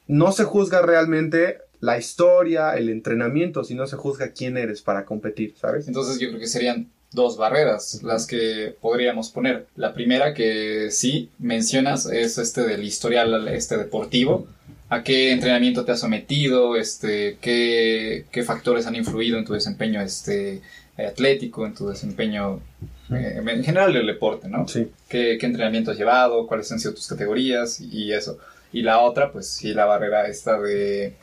no se juzga realmente la historia, el entrenamiento, sino se juzga quién eres para competir, ¿sabes? Entonces yo creo que serían dos barreras las que podríamos poner. La primera que sí mencionas es este del historial este deportivo. ¿A qué entrenamiento te has sometido? Este, ¿qué, qué factores han influido en tu desempeño este, atlético, en tu desempeño eh, en general del deporte, ¿no? Sí. ¿Qué, qué entrenamiento has llevado? ¿Cuáles han sido tus categorías? Y eso. Y la otra, pues sí, la barrera esta de,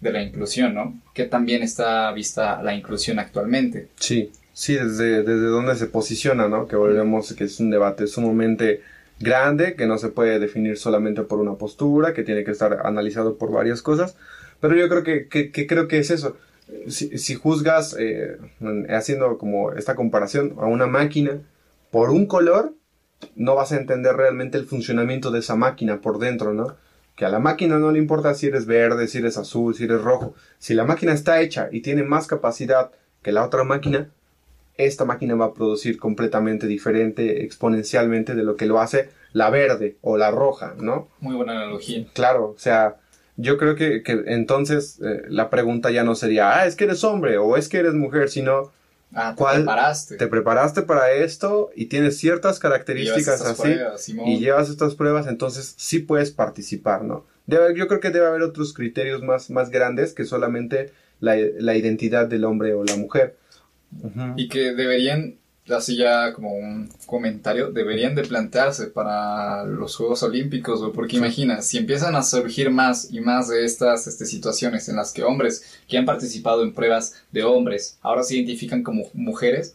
de la inclusión, ¿no? Que también está vista la inclusión actualmente. Sí, sí, desde, desde dónde se posiciona, ¿no? Que volvemos, que es un debate sumamente grande, que no se puede definir solamente por una postura, que tiene que estar analizado por varias cosas, pero yo creo que, que, que creo que es eso. Si, si juzgas, eh, haciendo como esta comparación a una máquina por un color, no vas a entender realmente el funcionamiento de esa máquina por dentro, ¿no? Que a la máquina no le importa si eres verde, si eres azul, si eres rojo. Si la máquina está hecha y tiene más capacidad que la otra máquina, esta máquina va a producir completamente diferente, exponencialmente de lo que lo hace la verde o la roja, ¿no? Muy buena analogía. Claro, o sea, yo creo que, que entonces eh, la pregunta ya no sería, ah, es que eres hombre o es que eres mujer, sino Ah, te ¿Cuál- preparaste. te preparaste para esto y tienes ciertas características así pruebas, y llevas estas pruebas, entonces sí puedes participar, ¿no? Debe- yo creo que debe haber otros criterios más, más grandes que solamente la, la identidad del hombre o la mujer. Y que deberían, así ya como un comentario, deberían de plantearse para los Juegos Olímpicos, güey, porque imagina, si empiezan a surgir más y más de estas este, situaciones en las que hombres que han participado en pruebas de hombres ahora se identifican como mujeres,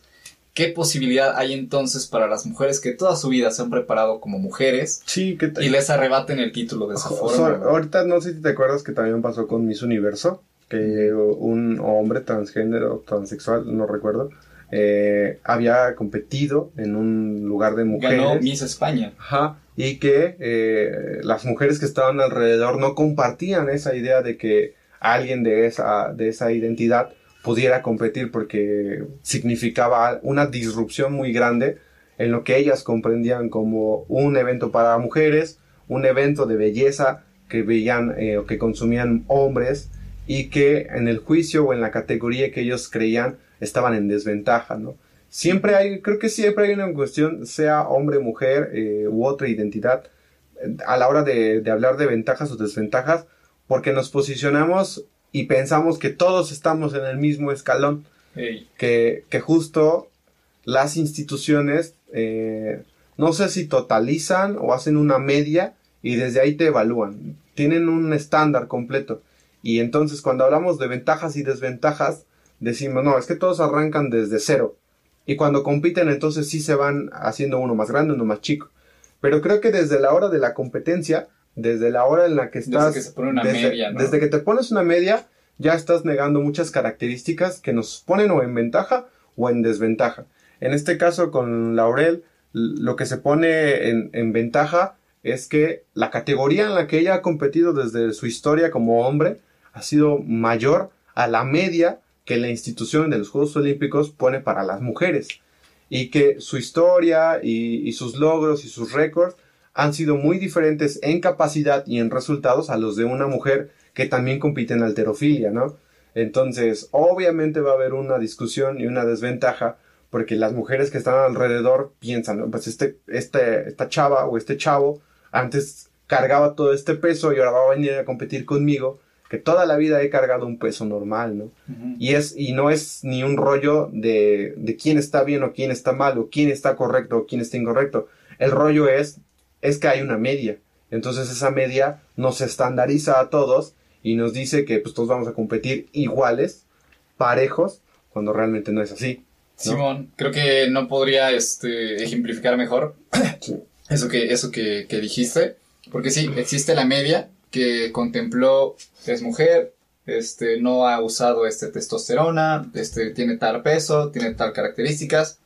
¿qué posibilidad hay entonces para las mujeres que toda su vida se han preparado como mujeres Sí, que y les arrebaten el título de esa forma? ahorita no sé si te acuerdas que también pasó con Miss Universo, que un hombre transgénero, transexual, no recuerdo, eh, había competido en un lugar de mujeres. Ganó Miss España. Ajá, y que eh, las mujeres que estaban alrededor no compartían esa idea de que alguien de esa, de esa identidad pudiera competir porque significaba una disrupción muy grande en lo que ellas comprendían como un evento para mujeres, un evento de belleza que veían eh, o que consumían hombres y que en el juicio o en la categoría que ellos creían estaban en desventaja, ¿no? Siempre hay, creo que siempre hay una cuestión, sea hombre, mujer eh, u otra identidad, eh, a la hora de, de hablar de ventajas o desventajas, porque nos posicionamos y pensamos que todos estamos en el mismo escalón, que justo las instituciones, eh, no sé si totalizan o hacen una media y desde ahí te evalúan, tienen un estándar completo. Y entonces cuando hablamos de ventajas y desventajas, decimos, no, es que todos arrancan desde cero. Y cuando compiten, entonces sí se van haciendo uno más grande, uno más chico. Pero creo que desde la hora de la competencia, desde la hora en la que Desde estás... que se pone una desde, media, ¿no? desde que te pones una media, ya estás negando muchas características que nos ponen o en ventaja o en desventaja. En este caso, con Laurel, lo que se pone en, en ventaja es que la categoría en la que ella ha competido desde su historia como hombre ha sido mayor a la media que la institución de los Juegos Olímpicos pone para las mujeres y que su historia y, y sus logros y sus récords han sido muy diferentes en capacidad y en resultados a los de una mujer que también compite en alterofilia, ¿no? Entonces, obviamente va a haber una discusión y una desventaja porque las mujeres que están alrededor piensan, pues este, este, esta chava o este chavo antes cargaba todo este peso y ahora va a venir a competir conmigo, que toda la vida he cargado un peso normal, ¿no? Y, es, y no es ni un rollo de, de quién está bien o quién está mal o quién está correcto o quién está incorrecto. El rollo es, es que hay una media. Entonces esa media nos estandariza a todos y nos dice que pues todos vamos a competir iguales, parejos, cuando realmente no es así. ¿no? Simón, creo que no podría este, ejemplificar mejor Sí. eso que, eso que, que dijiste. Porque sí, existe la media que contempló, es mujer, este, no ha usado este testosterona, este, tiene tal peso, tiene tal características.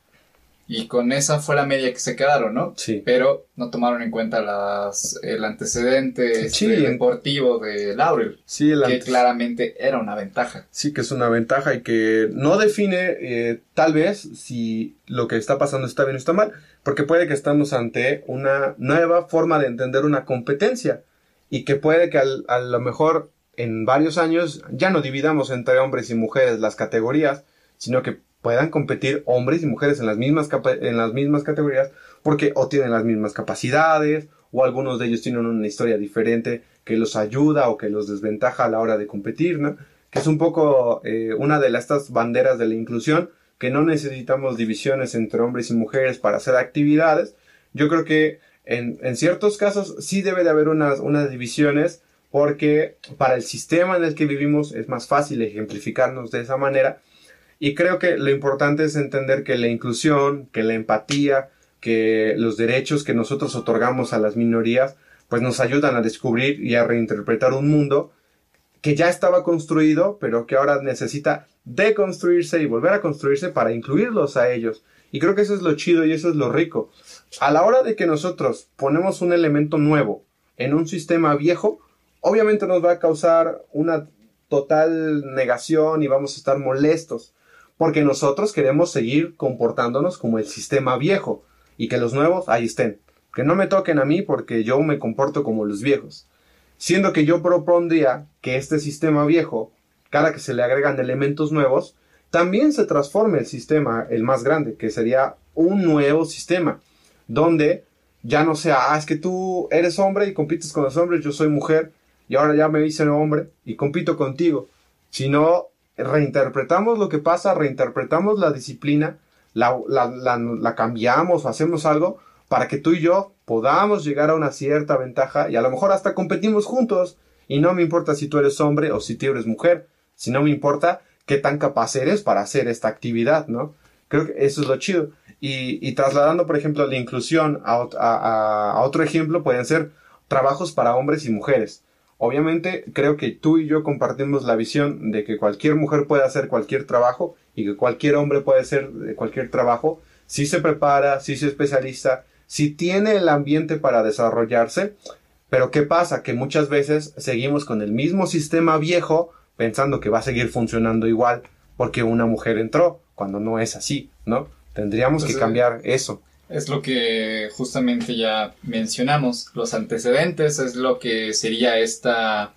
Y con esa fue la media que se quedaron, ¿no? Sí. Pero no tomaron en cuenta las, el antecedente este, Sí. deportivo de Laurel, Sí, el que antes- claramente era una ventaja. sí que es una ventaja y que no define eh, tal vez si lo que está pasando está bien o está mal, porque puede que estamos ante una nueva forma de entender una competencia y que puede que al- a lo mejor en varios años ya no dividamos entre hombres y mujeres las categorías, sino que puedan competir hombres y mujeres en las mismas en las mismas categorías porque o tienen las mismas capacidades o algunos de ellos tienen una historia diferente que los ayuda o que los desventaja a la hora de competir. Que es un poco eh, una de estas banderas de la inclusión, que no necesitamos divisiones entre hombres y mujeres para hacer actividades. Yo creo que en, en ciertos casos sí debe de haber unas, unas divisiones porque para el sistema en el que vivimos es más fácil ejemplificarnos de esa manera y creo que lo importante es entender que la inclusión, que la empatía, que los derechos que nosotros otorgamos a las minorías, pues nos ayudan a descubrir y a reinterpretar un mundo que ya estaba construido, pero que ahora necesita deconstruirse y volver a construirse para incluirlos a ellos. Y creo que eso es lo chido y eso es lo rico. A la hora de que nosotros ponemos un elemento nuevo en un sistema viejo, obviamente nos va a causar una total negación y vamos a estar molestos porque nosotros queremos seguir comportándonos como el sistema viejo y que los nuevos ahí estén. Que no me toquen a mí porque yo me comporto como los viejos. Siendo que yo propondría que este sistema viejo, cada que se le agregan elementos nuevos, también se transforme el sistema, el más grande, que sería un nuevo sistema, donde ya no sea, ah, es que tú eres hombre y compites con los hombres, yo soy mujer y ahora ya me hice hombre y compito contigo, sino reinterpretamos lo que pasa, reinterpretamos la disciplina, la, la, cambiamos o hacemos algo para que tú y yo podamos llegar a una cierta ventaja y a lo mejor hasta competimos juntos y no me importa si tú eres hombre o si tú eres mujer, si no me importa qué tan capaz eres para hacer esta actividad, ¿no? Creo que eso es lo chido. Y, trasladando, por ejemplo, la inclusión a, otro ejemplo, pueden ser trabajos para hombres y mujeres. Obviamente, creo que tú y yo compartimos la visión de que cualquier mujer puede hacer cualquier trabajo y que cualquier hombre puede hacer cualquier trabajo si se prepara, si se especializa, si tiene el ambiente para desarrollarse. Pero ¿qué pasa? Que muchas veces seguimos con el mismo sistema viejo pensando que va a seguir funcionando igual porque una mujer entró, cuando no es así, ¿no? Tendríamos que cambiar eso. Es lo que justamente ya mencionamos, los antecedentes es lo que sería esta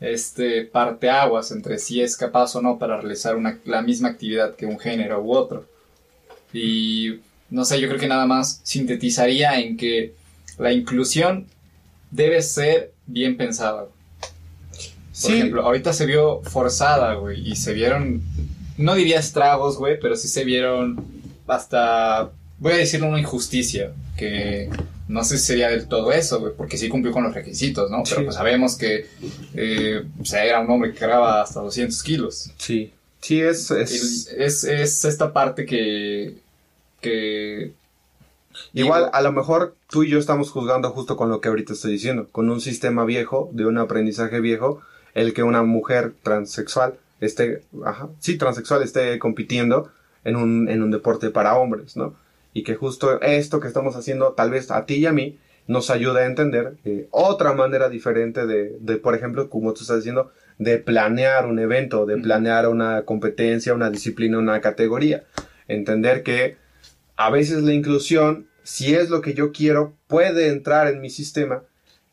este parteaguas entre si es capaz o no para realizar una, la misma actividad que un género u otro. Y no sé, yo creo que nada más sintetizaría en que la inclusión debe ser bien pensada. Por ejemplo, ahorita se vio forzada, güey, y se vieron, no diría estragos, güey, pero sí se vieron hasta, voy a decir una injusticia, que no sé si sería del todo eso, porque sí cumplió con los requisitos, ¿no? Pero pues sabemos que, eh, o sea, era un hombre que cargaba hasta 200 kilos. Sí, sí, es... Es, es, es esta parte que... que Igual, a lo mejor tú y yo estamos juzgando justo con lo que ahorita estoy diciendo, con un sistema viejo, de un aprendizaje viejo, el que una mujer transexual esté, ajá, sí, transexual esté compitiendo en un, en un deporte para hombres, ¿no? Y que justo esto que estamos haciendo, tal vez a ti y a mí, nos ayuda a entender eh, otra manera diferente de, de, por ejemplo, como tú estás diciendo, de planear un evento, de planear una competencia, una disciplina, una categoría. Entender que a veces la inclusión, si es lo que yo quiero, puede entrar en mi sistema,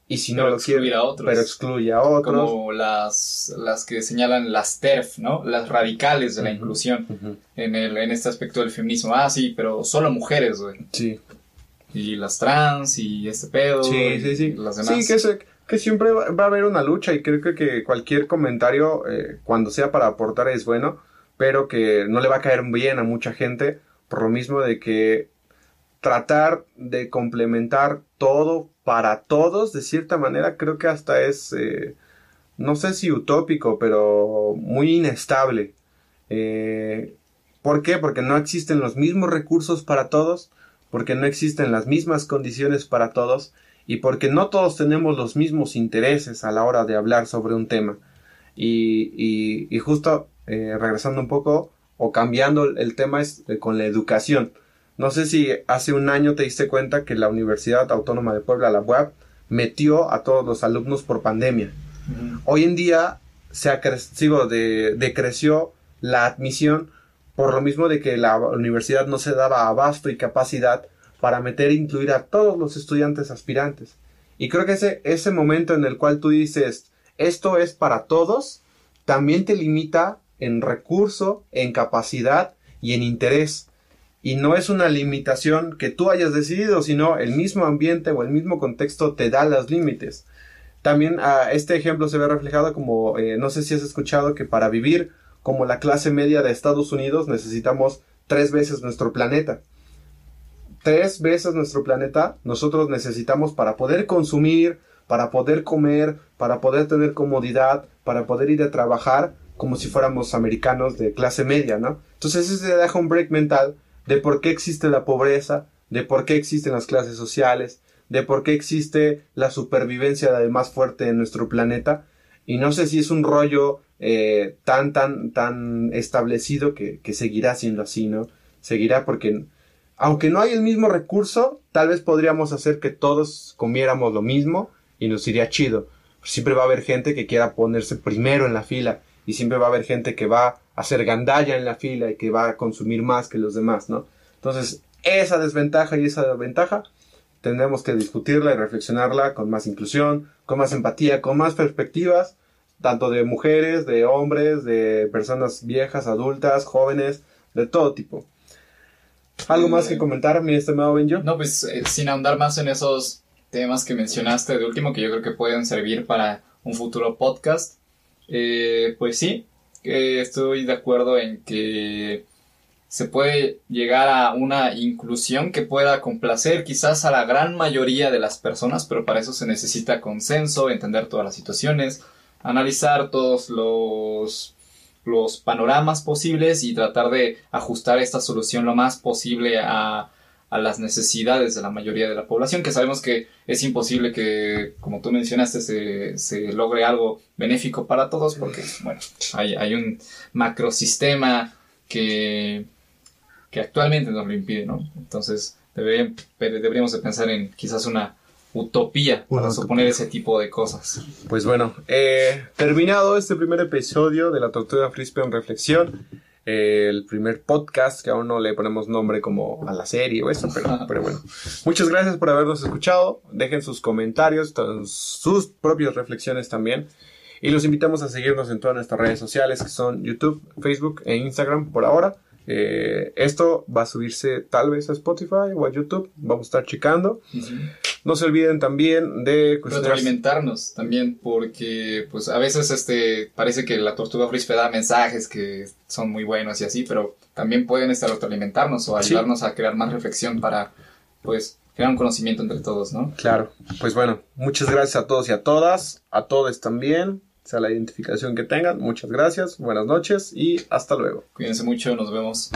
y si no lo quiere, a otros. pero excluye a otros. Como las, las que señalan las TERF, ¿no? Las radicales de la inclusión en, el, en este aspecto del feminismo. Ah, sí, pero solo mujeres, güey. Sí. Y las trans y este pedo. Sí, sí, sí. Las demás. Sí, que, que siempre va, a haber una lucha y creo que, que cualquier comentario, eh, cuando sea para aportar, es bueno, pero que no le va a caer bien a mucha gente por lo mismo de que tratar de complementar todo para todos, de cierta manera, creo que hasta es, eh, no sé si utópico, pero muy inestable. Eh, ¿Por qué? Porque no existen los mismos recursos para todos, porque no existen las mismas condiciones para todos y porque no todos tenemos los mismos intereses a la hora de hablar sobre un tema. Y, justo eh, regresando un poco o cambiando el tema es con la educación. No sé si hace un año te diste cuenta que la Universidad Autónoma de Puebla, la UAP, metió a todos los alumnos por pandemia. Hoy en día se ha crecido, de, decreció la admisión por lo mismo de que la universidad no se daba abasto y capacidad para meter e incluir a todos los estudiantes aspirantes. Y creo que ese, ese momento en el cual tú dices, esto es para todos, también te limita en recurso, en capacidad y en interés y no es una limitación que tú hayas decidido, sino el mismo ambiente o el mismo contexto te da los límites. También a este ejemplo se ve reflejado como, eh, no sé si has escuchado que para vivir como la clase media de Estados Unidos necesitamos tres veces nuestro planeta. Tres veces nuestro planeta nosotros necesitamos para poder consumir, para poder comer, para poder tener comodidad, para poder ir a trabajar como si fuéramos americanos de clase media, ¿no? Entonces ese se deja un break mental de por qué existe la pobreza, de por qué existen las clases sociales, de por qué existe la supervivencia de más fuerte en nuestro planeta. Y no sé si es un rollo eh, tan, tan, tan establecido que, que seguirá siendo así, ¿no? Seguirá porque, aunque no hay el mismo recurso, tal vez podríamos hacer que todos comiéramos lo mismo y nos iría chido. Siempre va a haber gente que quiera ponerse primero en la fila y siempre va a haber gente que va a hacer gandalla en la fila y que va a consumir más que los demás, ¿no? Entonces, esa desventaja y esa ventaja tendremos que discutirla y reflexionarla con más inclusión, con más empatía, con más perspectivas, tanto de mujeres, de hombres, de personas viejas, adultas, jóvenes, de todo tipo. ¿Algo más que comentar, mi estimado Benjo? No, pues eh, sin ahondar más en esos temas que mencionaste de último, que yo creo que pueden servir para un futuro podcast. Eh, pues sí, estoy de acuerdo en que se puede llegar a una inclusión que pueda complacer quizás a la gran mayoría de las personas, pero para eso se necesita consenso, entender todas las situaciones, analizar todos los, los panoramas posibles y tratar de ajustar esta solución lo más posible a, a las necesidades de la mayoría de la población, que sabemos que es imposible que, como tú mencionaste, se, se logre algo benéfico para todos, porque, bueno, hay, hay un macrosistema que que actualmente nos lo impide, ¿no? Entonces deberíamos de pensar en quizás una utopía para suponer ese tipo de cosas. Pues bueno, eh, terminado este primer episodio de la Tortuga Frisbee en Reflexión, el primer podcast que aún no le ponemos nombre como a la serie o eso, pero, pero bueno. Muchas gracias por habernos escuchado. Dejen sus comentarios, sus propias reflexiones también. Y los invitamos a seguirnos en todas nuestras redes sociales que son YouTube, Facebook e Instagram por ahora. Eh, esto va a subirse tal vez a Spotify o a YouTube. Vamos a estar checando. No se olviden también de alimentarnos también, porque pues a veces este parece que la tortuga frisbee da mensajes que son muy buenos y así, pero también pueden estar autoalimentarnos o ayudarnos a crear más reflexión para pues crear un conocimiento entre todos, ¿no? Claro. Pues bueno, muchas gracias a todos y a todas, a todos también sea la identificación que tengan. Muchas gracias, buenas noches y hasta luego. Cuídense mucho, nos vemos.